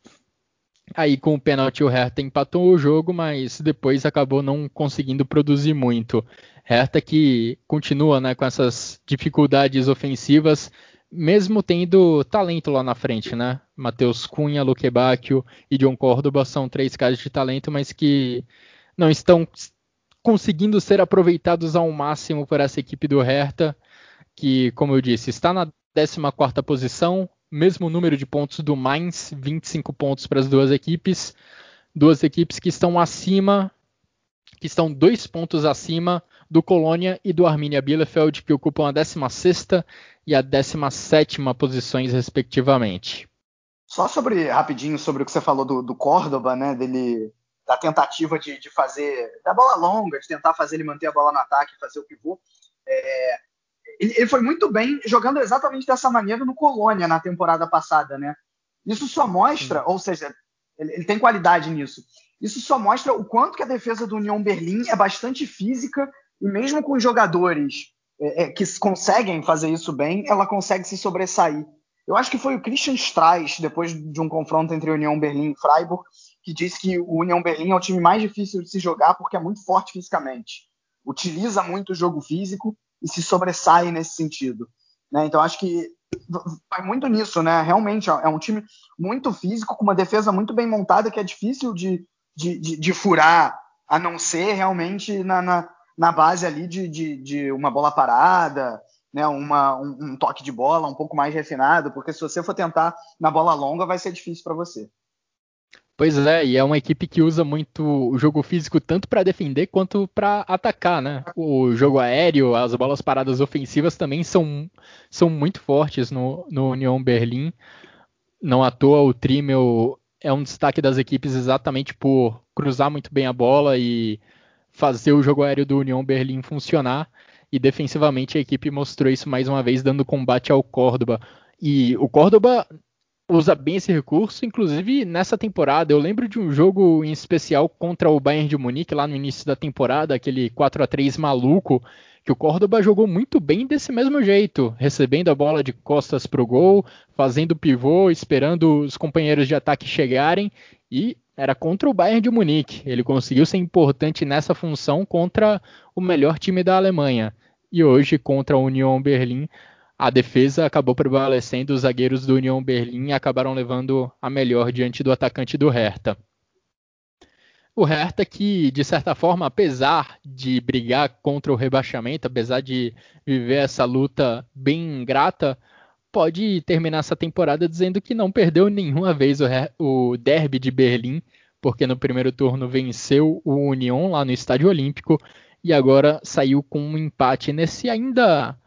Aí com o pênalti o Hertha empatou o jogo, mas depois acabou não conseguindo produzir muito. Hertha que continua né, com essas dificuldades ofensivas, mesmo tendo talento lá na frente, né? Matheus Cunha, Luque Bacchio e John Córdoba são três caras de talento, mas que não estão conseguindo ser aproveitados ao máximo por essa equipe do Hertha que, como eu disse, está na 14 posição, mesmo número de pontos do Mainz, 25 pontos para as duas equipes. Duas equipes que estão acima, que estão dois pontos acima do Colônia e do Arminia Bielefeld, que ocupam a 16 e a 17 posições, respectivamente. Só sobre, rapidinho, sobre o que você falou do, do Córdoba, né, dele, da tentativa de, de fazer, da bola longa, de tentar fazer ele manter a bola no ataque, fazer o pivô. É, ele, foi muito bem jogando exatamente dessa maneira no Colônia na temporada passada, né? Isso só mostra, Sim. ou seja, ele, ele, tem qualidade nisso. Isso só mostra o quanto que a defesa do União Berlim é bastante física e mesmo com jogadores é, é, que conseguem fazer isso bem, ela consegue se sobressair. Eu acho que foi o Christian Streich, depois de um confronto entre União Berlim e Freiburg, que disse que o União Berlim é o time mais difícil de se jogar porque é muito forte fisicamente. Utiliza muito o jogo físico e se sobressai nesse sentido. Né? Então acho que vai muito nisso, né? Realmente é um time muito físico, com uma defesa muito bem montada, que é difícil de, de, de, de furar, a não ser realmente na, na, na base ali de, de, de, uma bola parada, né? Uma, um, um toque de bola um pouco mais refinado, porque se você for tentar na bola longa, vai ser difícil para você. Pois é, e é uma equipe que usa muito o jogo físico tanto para defender quanto para atacar, né? O jogo aéreo, as bolas paradas ofensivas também são, são muito fortes no, no União Berlim. Não à toa o Trimmel é um destaque das equipes exatamente por cruzar muito bem a bola e fazer o jogo aéreo do União Berlim funcionar. E defensivamente a equipe mostrou isso mais uma vez, dando combate ao Córdoba. E o Córdoba usa bem esse recurso, inclusive nessa temporada. Eu lembro de um jogo em especial contra o Bayern de Munique lá no início da temporada, aquele 4 a 3 maluco, que o Córdoba jogou muito bem desse mesmo jeito, recebendo a bola de costas para o gol, fazendo pivô, esperando os companheiros de ataque chegarem e era contra o Bayern de Munique. Ele conseguiu ser importante nessa função contra o melhor time da Alemanha. E hoje contra a Union Berlim a defesa acabou prevalecendo, os zagueiros do União Berlim acabaram levando a melhor diante do atacante do Hertha. O Hertha que, de certa forma, apesar de brigar contra o rebaixamento, apesar de viver essa luta bem ingrata, pode terminar essa temporada dizendo que não perdeu nenhuma vez o, o derby de Berlim, porque no primeiro turno venceu o União lá no Estádio Olímpico e agora saiu com um empate nesse ainda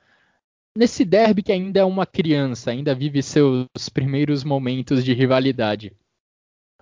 nesse derby que ainda é uma criança, ainda vive seus primeiros momentos de rivalidade.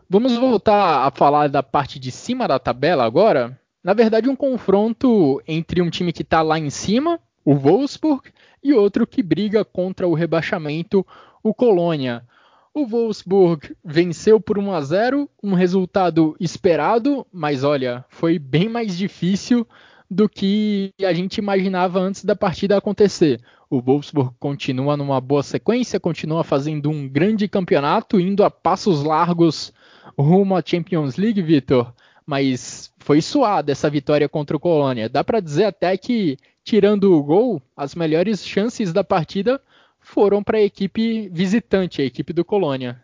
Vamos voltar a falar da parte de cima da tabela agora. Na verdade, um confronto entre um time que está lá em cima, o Wolfsburg, e outro que briga contra o rebaixamento, o Colônia. O Wolfsburg venceu por 1 a 0, um resultado esperado, mas olha, foi bem mais difícil do que a gente imaginava antes da partida acontecer. O Wolfsburg continua numa boa sequência, continua fazendo um grande campeonato, indo a passos largos rumo à Champions League, Vitor. Mas foi suada essa vitória contra o Colônia. Dá para dizer até que, tirando o gol, as melhores chances da partida foram para a equipe visitante, a equipe do Colônia.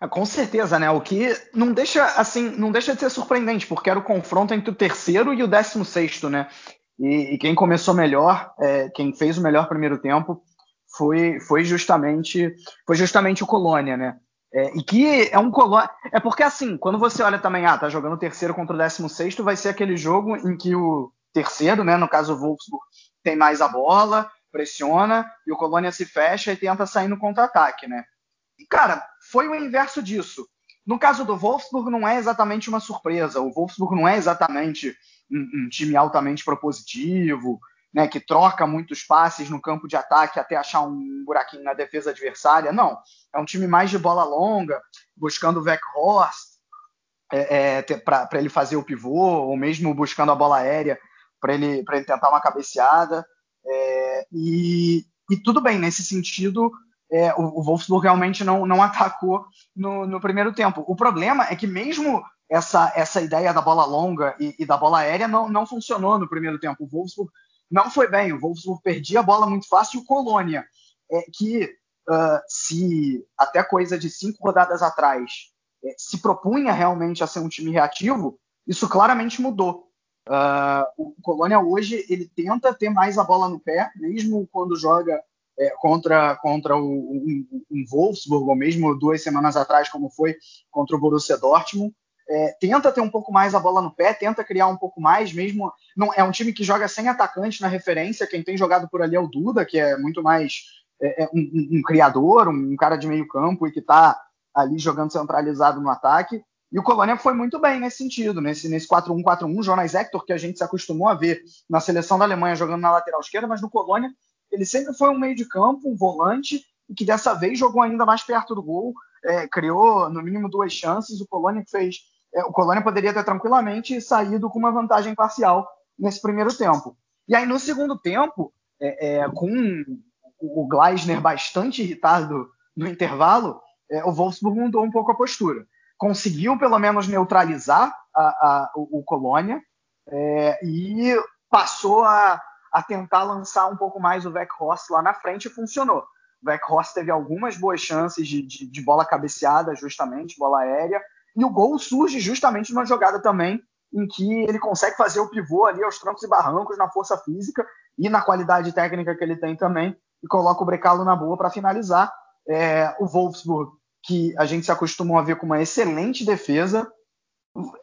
É, com certeza, né? O que não deixa assim, não deixa de ser surpreendente, porque era o confronto entre o terceiro e o décimo sexto, né? E, e quem começou melhor, é, quem fez o melhor primeiro tempo, foi, foi justamente foi justamente o Colônia, né? É, e que é um Colônia. É porque assim, quando você olha também, ah, tá jogando o terceiro contra o décimo sexto, vai ser aquele jogo em que o terceiro, né? No caso o Wolfsburg, tem mais a bola, pressiona, e o Colônia se fecha e tenta sair no contra-ataque, né? E, cara, foi o inverso disso. No caso do Wolfsburg, não é exatamente uma surpresa. O Wolfsburg não é exatamente um, um time altamente propositivo, né, que troca muitos passes no campo de ataque até achar um buraquinho na defesa adversária. Não. É um time mais de bola longa, buscando o Weghorst é, é, para ele fazer o pivô, ou mesmo buscando a bola aérea para ele, ele tentar uma cabeceada. É, e, e tudo bem, nesse sentido, é, o, o, Wolfsburg realmente não, não atacou no, no, primeiro tempo. O problema é que mesmo essa, essa ideia da bola longa e, e, da bola aérea não, não funcionou no primeiro tempo. O Wolfsburg não foi bem. O Wolfsburg perdia a bola muito fácil e o Colônia, é, que uh, se até coisa de cinco rodadas atrás é, se propunha realmente a ser um time reativo, isso claramente mudou. Uh, o Colônia hoje ele tenta ter mais a bola no pé, mesmo quando joga é, contra, contra o, um, um, Wolfsburg, ou mesmo duas semanas atrás, como foi contra o Borussia Dortmund. É, tenta ter um pouco mais a bola no pé, tenta criar um pouco mais, mesmo. Não, é um time que joga sem atacante na referência. Quem tem jogado por ali é o Duda, que é muito mais é, é um, um, criador, um, cara de meio campo e que está ali jogando centralizado no ataque. E o Colônia foi muito bem nesse sentido, nesse, nesse 4-1-4-1. Jonas Hector, que a gente se acostumou a ver na seleção da Alemanha jogando na lateral esquerda, mas no Colônia ele sempre foi um meio de campo, um volante, e que dessa vez jogou ainda mais perto do gol, é, criou no mínimo duas chances. O Colônia fez. É, o Colônia poderia ter tranquilamente saído com uma vantagem parcial nesse primeiro tempo. E aí, no segundo tempo, é, é com o Gleisner bastante irritado no intervalo, é, o Wolfsburg mudou um pouco a postura. Conseguiu, pelo menos, neutralizar a, a, o, o Colônia é, e passou a, a tentar lançar um pouco mais o Weghorst lá na frente e funcionou. O Weghorst teve algumas boas chances de, de, de, bola cabeceada, justamente, bola aérea, e o gol surge justamente numa jogada também em que ele consegue fazer o pivô ali aos trancos e barrancos na força física e na qualidade técnica que ele tem também, e coloca o Brecalo na boa para finalizar. É, o Wolfsburg, que a gente se acostumou a ver com uma excelente defesa,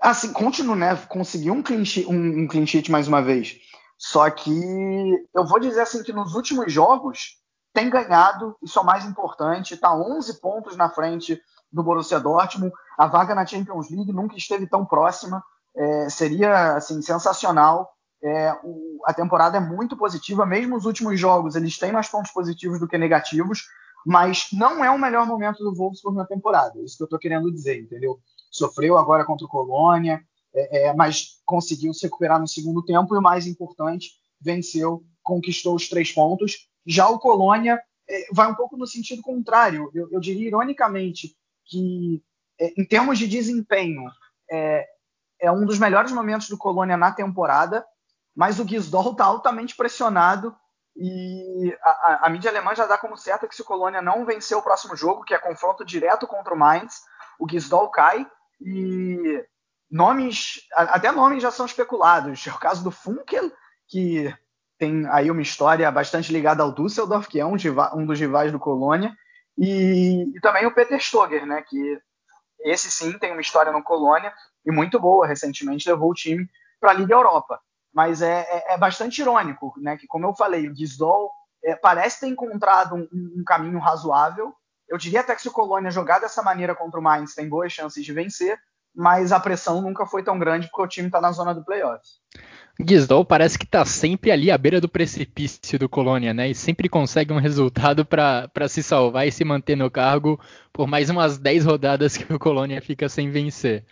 assim, continua, né? Conseguiu um clean sheet, um, um clean sheet mais uma vez só que eu vou dizer assim que nos últimos jogos tem ganhado, isso é o mais importante, está 11 pontos na frente do Borussia Dortmund. A vaga na Champions League nunca esteve tão próxima. É, seria assim sensacional. É, o, a temporada é muito positiva, mesmo os últimos jogos eles têm mais pontos positivos do que negativos, mas não é o melhor momento do Wolfsburg na temporada. É isso que eu estou querendo dizer, entendeu? Sofreu agora contra o Colônia, é, é, mas conseguiu se recuperar no segundo tempo e o mais importante, venceu, conquistou os três pontos. Já o Colônia é, vai um pouco no sentido contrário. Eu, eu diria ironicamente que, é, em termos de desempenho, é, é, um dos melhores momentos do Colônia na temporada, mas o Gisdol está altamente pressionado e a, a, a, mídia alemã já dá como certo que se o Colônia não vencer o próximo jogo, que é confronto direto contra o Mainz, o Gisdol cai e nomes, até nomes já são especulados. É o caso do Funkel, que tem aí uma história bastante ligada ao Düsseldorf, que é um, um dos rivais do Colônia, e, e, também o Peter Stoger, né, que esse sim tem uma história no Colônia e muito boa. Recentemente levou o time para a Liga Europa. Mas é, é, é, bastante irônico, né, que como eu falei, o Gisdol é, parece ter encontrado um, um, caminho razoável. Eu diria até que se o Colônia jogar dessa maneira contra o Mainz tem boas chances de vencer, mas a pressão nunca foi tão grande porque o time está na zona do playoffs. Guizdol parece que está sempre ali à beira do precipício do Colônia, né? E sempre consegue um resultado para se salvar e se manter no cargo por mais umas 10 rodadas que o Colônia fica sem vencer.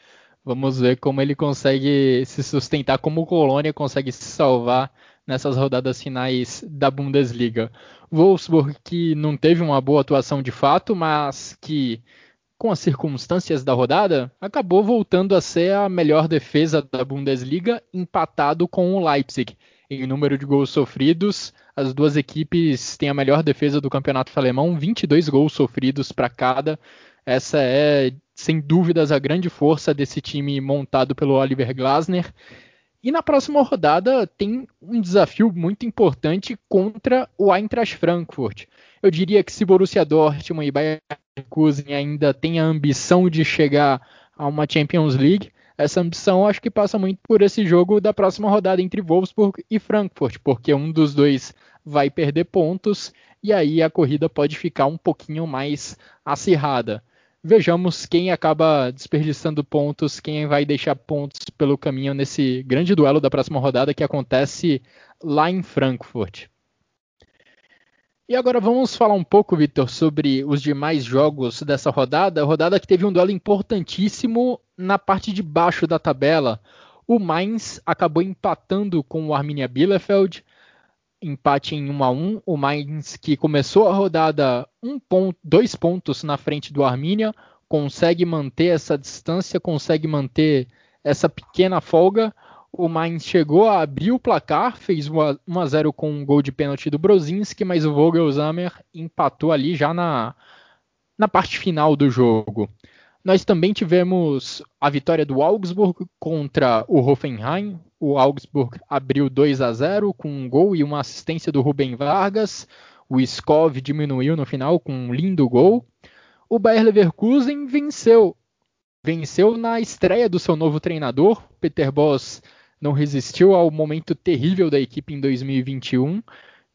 Vamos ver como ele consegue se sustentar, como o Colônia consegue se salvar nessas rodadas finais da Bundesliga. Wolfsburg que não teve uma boa atuação de fato, mas que com as circunstâncias da rodada, acabou voltando a ser a melhor defesa da Bundesliga, empatado com o Leipzig. Em número de gols sofridos, as duas equipes têm a melhor defesa do campeonato alemão, 22 gols sofridos para cada. Essa é, sem dúvidas, a grande força desse time montado pelo Oliver Glasner. E na próxima rodada tem um desafio muito importante contra o Eintracht Frankfurt. Eu diria que se Borussia Dortmund e Bayern Leverkusen ainda têm a ambição de chegar a uma Champions League, essa ambição acho que passa muito por esse jogo da próxima rodada entre Wolfsburg e Frankfurt, porque um dos dois vai perder pontos e aí a corrida pode ficar um pouquinho mais acirrada vejamos quem acaba desperdiçando pontos, quem vai deixar pontos pelo caminho nesse grande duelo da próxima rodada que acontece lá em Frankfurt. E agora vamos falar um pouco, Vitor, sobre os demais jogos dessa rodada. Rodada que teve um duelo importantíssimo na parte de baixo da tabela. O Mainz acabou empatando com o Arminia Bielefeld empate em 1 a 1 O Mainz, que começou a rodada um ponto, dois pontos na frente do Arminia, consegue manter essa distância, consegue manter essa pequena folga. O Mainz chegou a abrir o placar, fez 1 a 0 com um gol de pênalti do Brozinski, mas o Vogelsammer empatou ali já na, na parte final do jogo. Nós também tivemos a vitória do Augsburg contra o Hoffenheim. O Augsburg abriu 2 a 0 com um gol e uma assistência do Rubem Vargas. O Skov diminuiu no final com um lindo gol. O Bayer Leverkusen venceu. Venceu na estreia do seu novo treinador. Peter Boss não resistiu ao momento terrível da equipe em 2021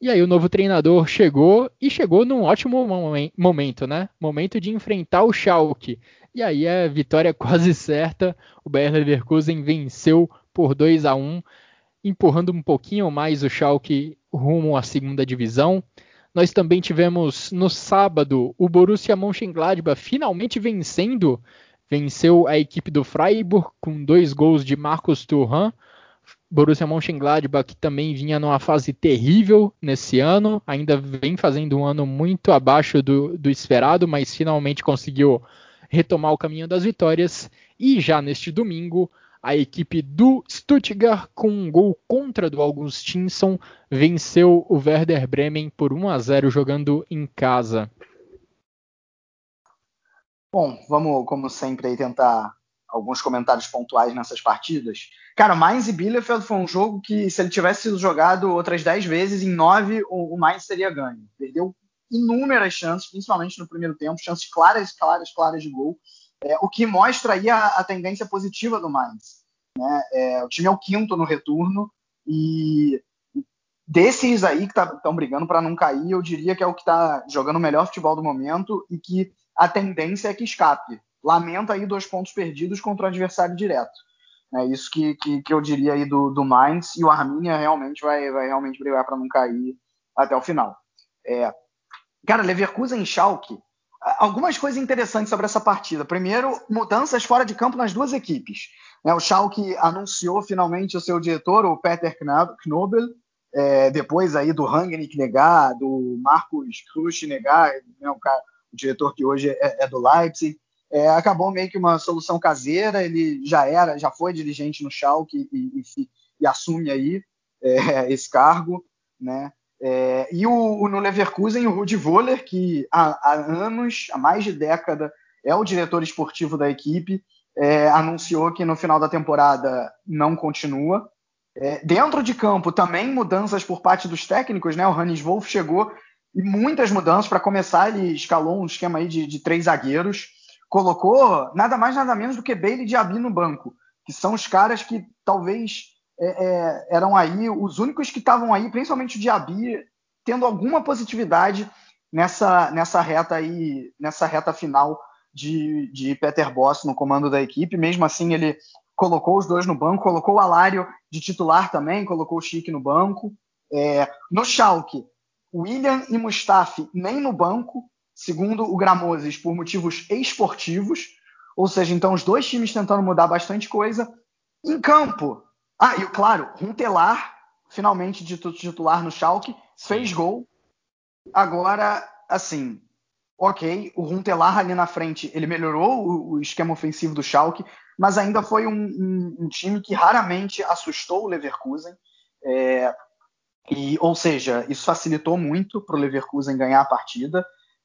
e aí o novo treinador chegou e chegou num ótimo momento, né? Momento de enfrentar o Schalke. E aí é vitória quase certa. O Bayer Leverkusen venceu por 2 a 1, empurrando um pouquinho mais o Schalke rumo à segunda divisão. Nós também tivemos no sábado o Borussia Mönchengladbach finalmente vencendo, venceu a equipe do Freiburg com dois gols de Marcos Thuram. Borussia Mönchengladbach que também vinha numa fase terrível nesse ano, ainda vem fazendo um ano muito abaixo do, do esperado, mas finalmente conseguiu retomar o caminho das vitórias. E já neste domingo, a equipe do Stuttgart, com um gol contra do Augustinsson, venceu o Werder Bremen por 1 a 0 jogando em casa. Bom, vamos, como sempre, aí tentar alguns comentários pontuais nessas partidas. Cara, Mainz e Bielefeld foi um jogo que, se ele tivesse sido jogado outras 10 vezes, em 9 o, o Mainz teria ganho. Perdeu inúmeras chances, principalmente no primeiro tempo, chances claras, claras, claras de gol, é, o que mostra aí a, a, tendência positiva do Mainz. Né? É, o time é o quinto no retorno e desses aí que estão tá, brigando para não cair, eu diria que é o que está jogando o melhor futebol do momento e que a tendência é que escape lamenta aí dois pontos perdidos contra o adversário direto. É isso que, que, que eu diria aí do, do Mainz e o Arminia realmente vai, vai realmente brigar para não cair até o final. É, cara, Leverkusen e Schalke, algumas coisas interessantes sobre essa partida. Primeiro, mudanças fora de campo nas duas equipes. É, o Schalke anunciou finalmente o seu diretor, o Peter Knobel, é, depois aí do Rangnick negar, do Marcos Krusch negar, né, o, cara, o, diretor que hoje é, é do Leipzig é, acabou meio que uma solução caseira. Ele já era, já foi dirigente no Schalke e, e, e assume aí é, esse cargo, né? É, e o, no Leverkusen, o Rudi Voller, que há, há, anos, há mais de década, é o diretor esportivo da equipe, é, anunciou que no final da temporada não continua. É, dentro de campo, também mudanças por parte dos técnicos, né? O Hannes Wolff chegou e muitas mudanças. Para começar, ele escalou um esquema aí de, de três zagueiros colocou nada mais nada menos do que Bailey e Diaby no banco, que são os caras que talvez é, é, eram aí os únicos que estavam aí, principalmente o Diaby, tendo alguma positividade nessa, nessa reta aí, nessa reta final de, de Peter Boss no comando da equipe. Mesmo assim, ele colocou os dois no banco, colocou o Alário de titular também, colocou o Chique no banco. É, no Schalke, William e Mustafi nem no banco, segundo o Gramozes, por motivos esportivos. Ou seja, então os dois times tentando mudar bastante coisa. Em campo, ah, e claro, Runtelar, finalmente de titular no Schalke, fez gol. Agora, assim, ok, o Runtelar ali na frente, ele melhorou o, o esquema ofensivo do Schalke, mas ainda foi um, um, um time que raramente assustou o Leverkusen. É, e, ou seja, isso facilitou muito para o Leverkusen ganhar a partida.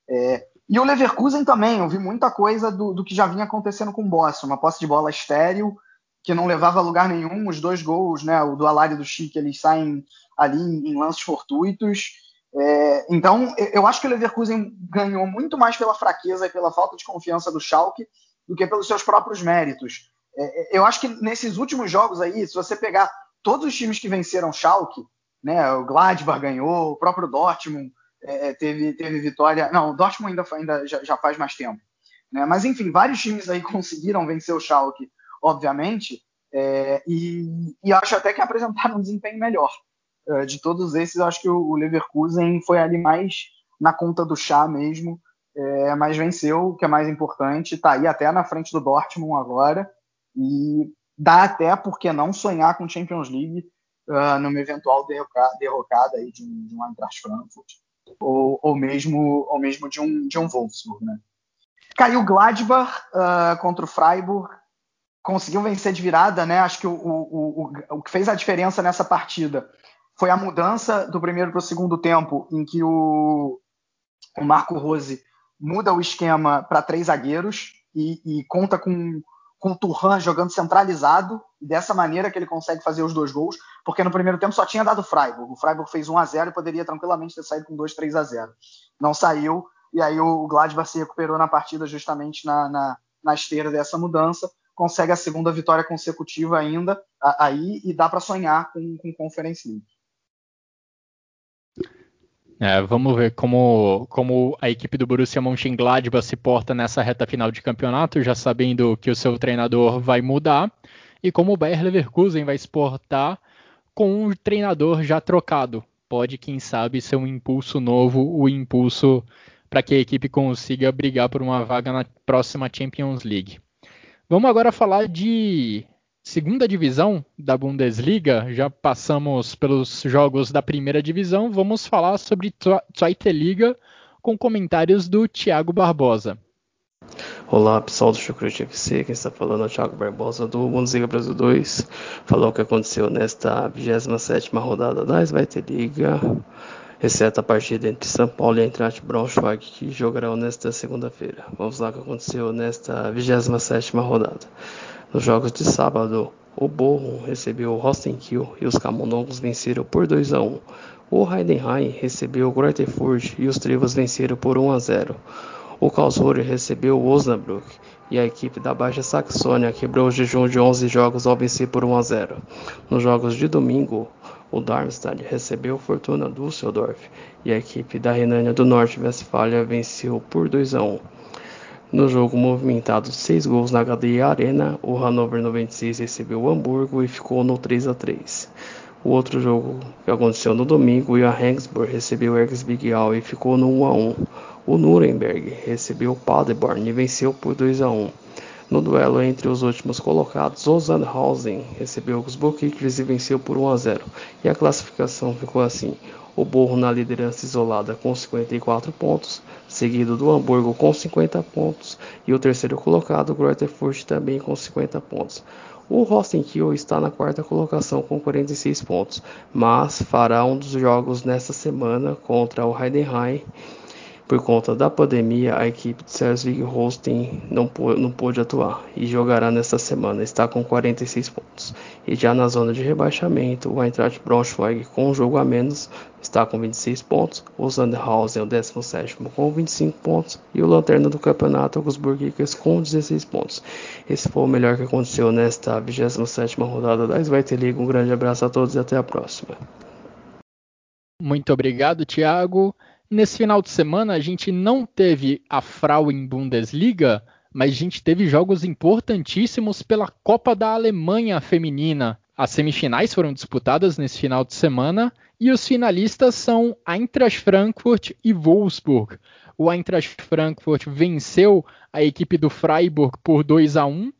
É, e o Leverkusen também, eu vi muita coisa do, do que já vinha acontecendo com o Boss, uma posse de bola estéril, que não levava a lugar nenhum, os dois gols, né, o do Alari e do Chique, eles saem ali em, em lances fortuitos. É, então, eu acho que o Leverkusen ganhou muito mais pela fraqueza e pela falta de confiança do Schalke do que pelos seus próprios méritos. É, eu acho que nesses últimos jogos aí, se você pegar todos os times que venceram Schalke, né, o Gladbach ganhou, o próprio Dortmund é, teve, teve vitória. Não, o Dortmund ainda, ainda já, já, faz mais tempo. Né? Mas enfim, vários times aí conseguiram vencer o Schalke, obviamente, é, e, e acho até que apresentaram um desempenho melhor. Eh, de todos esses, acho que o Leverkusen foi ali mais na conta do chá mesmo, é, mas venceu, o que é mais importante, está aí até na frente do Dortmund agora, e dá até, por que não, sonhar com Champions League uh, numa eventual derrocada, derrocada aí de um, de um Eintracht Frankfurt, ou, ou, mesmo, ou mesmo de um, de um Wolfsburg. Né? Caiu Gladbach uh, contra o Freiburg, conseguiu vencer de virada, né? Acho que o, o, o, o que fez a diferença nessa partida foi a mudança do primeiro para o segundo tempo, em que o, o Marco Rose muda o esquema para três zagueiros e, e, conta com, com o Turhan jogando centralizado, dessa maneira que ele consegue fazer os dois gols, porque no primeiro tempo só tinha dado o Freiburg. O Freiburg fez 1 a 0 e poderia tranquilamente ter saído com 2, 3 a 0 Não saiu, e aí o Gladbach se recuperou na partida justamente na, na, na esteira dessa mudança, consegue a segunda vitória consecutiva ainda aí e dá para sonhar com, com Conference League. É, vamos ver como, como a equipe do Borussia Mönchengladbach se porta nessa reta final de campeonato, já sabendo que o seu treinador vai mudar, e como o Bayer Leverkusen vai se portar com o treinador já trocado. Pode, quem sabe, ser um impulso novo, o impulso para que a equipe consiga brigar por uma vaga na próxima Champions League. Vamos agora falar de segunda divisão da Bundesliga, já passamos pelos jogos da primeira divisão, vamos falar sobre Zweite Liga com comentários do Thiago Barbosa. Olá pessoal do Chucrute FC, quem está falando é o Thiago Barbosa do Bundesliga Brasil 2. Falou o que aconteceu nesta 27 rodada da Zweite Liga, exceto a partida entre São Paulo e Eintracht Braunschweig, que jogarão nesta segunda-feira. Vamos lá o que aconteceu nesta 27 rodada. Nos jogos de sábado, o Borrom recebeu o Rostenkiel e os Camundongos venceram por 2 a 1. O Heidenheim recebeu o Greuterfurt e os Trevas venceram por 1 a 0. O Karlsruhe recebeu o Osnabrück e a equipe da Baixa Saxônia quebrou o jejum de 11 jogos ao vencer por 1 a 0. Nos jogos de domingo, o Darmstadt recebeu Fortuna Düsseldorf e a equipe da Renânia do Norte-Westfália venceu por 2 a 1. No jogo movimentado 6 gols na HD Arena, o Hannover 96 recebeu o Hamburgo e ficou no 3 a 3. O outro jogo que aconteceu no domingo, o Johannesburg recebeu o Erzbigal e ficou no 1 a 1. O Nuremberg recebeu o Paderborn e venceu por 2 a 1. No duelo entre os últimos colocados, o Sandhausen recebeu os Bukikvis e venceu por 1 a 0. E a classificação ficou assim: o Borro na liderança isolada com 54 pontos, seguido do Hamburgo com 50 pontos e o terceiro colocado, o Greuterfurt, também com 50 pontos. O Rostenkiel está na quarta colocação com 46 pontos, mas fará um dos jogos nesta semana contra o Heidenheim por conta da pandemia, a equipe de Schleswig Holstein não, não pôde atuar e jogará nesta semana, está com 46 pontos. E já na zona de rebaixamento, o Eintracht Braunschweig com um jogo a menos está com 26 pontos, o Sandhausen é o 17 com 25 pontos e o lanterna do campeonato, o Kickers com 16 pontos. Esse foi o melhor que aconteceu nesta 27 rodada da Zweite League. Um grande abraço a todos e até a próxima. Muito obrigado, Thiago. Nesse final de semana a gente não teve a Frauen Bundesliga, mas a gente teve jogos importantíssimos pela Copa da Alemanha Feminina. As semifinais foram disputadas nesse final de semana e os finalistas são Eintracht Frankfurt e Wolfsburg. O Eintracht Frankfurt venceu a equipe do Freiburg por 2 a 1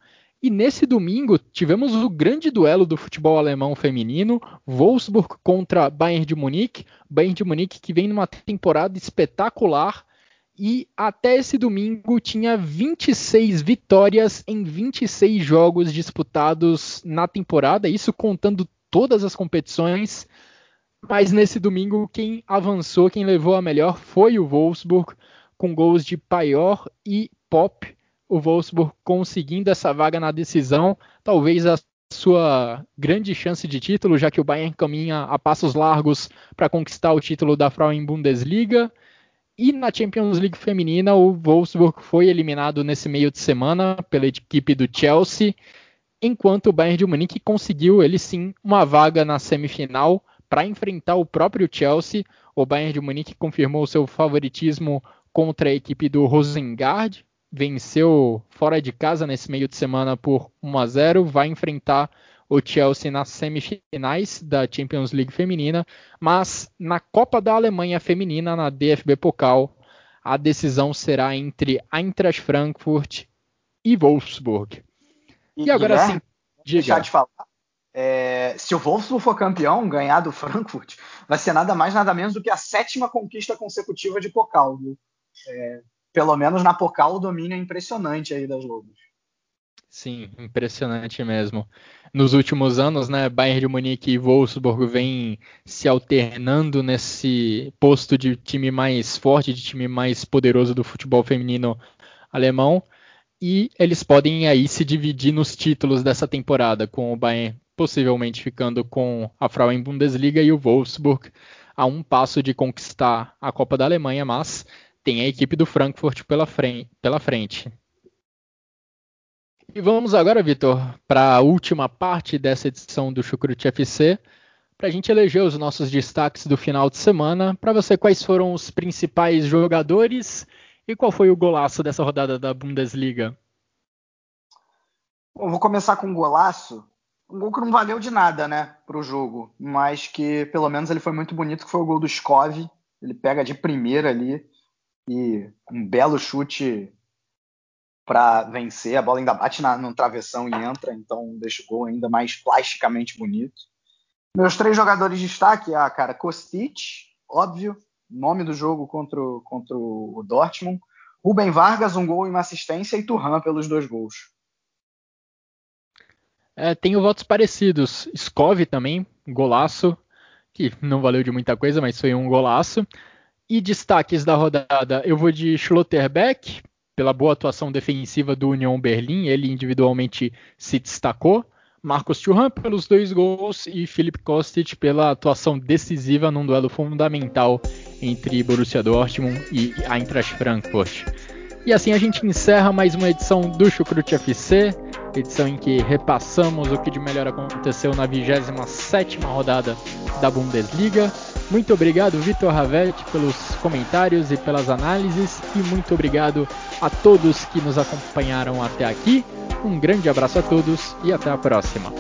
e nesse domingo tivemos o grande duelo do futebol alemão feminino, Wolfsburg contra Bayern de Munique. Bayern de Munique que vem numa temporada espetacular e até esse domingo tinha 26 vitórias em 26 jogos disputados na temporada, isso contando todas as competições. Mas nesse domingo quem avançou, quem levou a melhor foi o Wolfsburg, com gols de Paior e Pop. O Wolfsburg conseguindo essa vaga na decisão, talvez a sua grande chance de título, já que o Bayern caminha a passos largos para conquistar o título da Frauen Bundesliga. E na Champions League feminina, o Wolfsburg foi eliminado nesse meio de semana pela equipe do Chelsea, enquanto o Bayern de Munique conseguiu, ele sim, uma vaga na semifinal para enfrentar o próprio Chelsea. O Bayern de Munique confirmou seu favoritismo contra a equipe do Rosengard, venceu fora de casa nesse meio de semana por 1 a 0, vai enfrentar o Chelsea nas semifinais da Champions League feminina, mas na Copa da Alemanha feminina, na DFB Pokal, a decisão será entre Eintracht Frankfurt e Wolfsburg. E, e agora sim, diga. Deixar de falar, é, se o Wolfsburg for campeão, ganhar do Frankfurt, vai ser nada mais nada menos do que a sétima conquista consecutiva de Pokal. É, pelo menos na Pokal o domínio é impressionante aí das Lobos. Sim, impressionante mesmo. Nos últimos anos, né, Bayern de Munique e Wolfsburg vêm se alternando nesse posto de time mais forte, de time mais poderoso do futebol feminino alemão, e eles podem aí se dividir nos títulos dessa temporada, com o Bayern possivelmente ficando com a Frauen Bundesliga e o Wolfsburg a um passo de conquistar a Copa da Alemanha, mas tem a equipe do Frankfurt pela frente. E vamos agora, Vitor, para a última parte dessa edição do Chucrute FC, para a gente eleger os nossos destaques do final de semana. Para você, quais foram os principais jogadores e qual foi o golaço dessa rodada da Bundesliga? Bom, vou começar com um golaço. Um gol que não valeu de nada, né, para o jogo, mas que pelo menos ele foi muito bonito, que foi o gol do Skov. Ele pega de primeira ali e um belo chute para vencer. A bola ainda bate na, no travessão e entra, então deixa o gol ainda mais plasticamente bonito. Meus três jogadores de destaque, ah, cara, Kostic, óbvio, nome do jogo contra, o, contra o Dortmund. Rubem Vargas, um gol e uma assistência, e Turhan pelos dois gols. É, tenho votos parecidos. Skov também, golaço, que não valeu de muita coisa, mas foi um golaço. E destaques da rodada, eu vou de Schlotterbeck, pela boa atuação defensiva do Union Berlim, ele individualmente se destacou. Marcos Thuram pelos dois gols e Philip Kostic pela atuação decisiva num duelo fundamental entre Borussia Dortmund e Eintracht Frankfurt. E assim a gente encerra mais uma edição do Chucrute FC, edição em que repassamos o que de melhor aconteceu na 27ª rodada da Bundesliga. Muito obrigado, Vitor Ravetti, pelos comentários e pelas análises, e muito obrigado a todos que nos acompanharam até aqui. Um grande abraço a todos e até a próxima.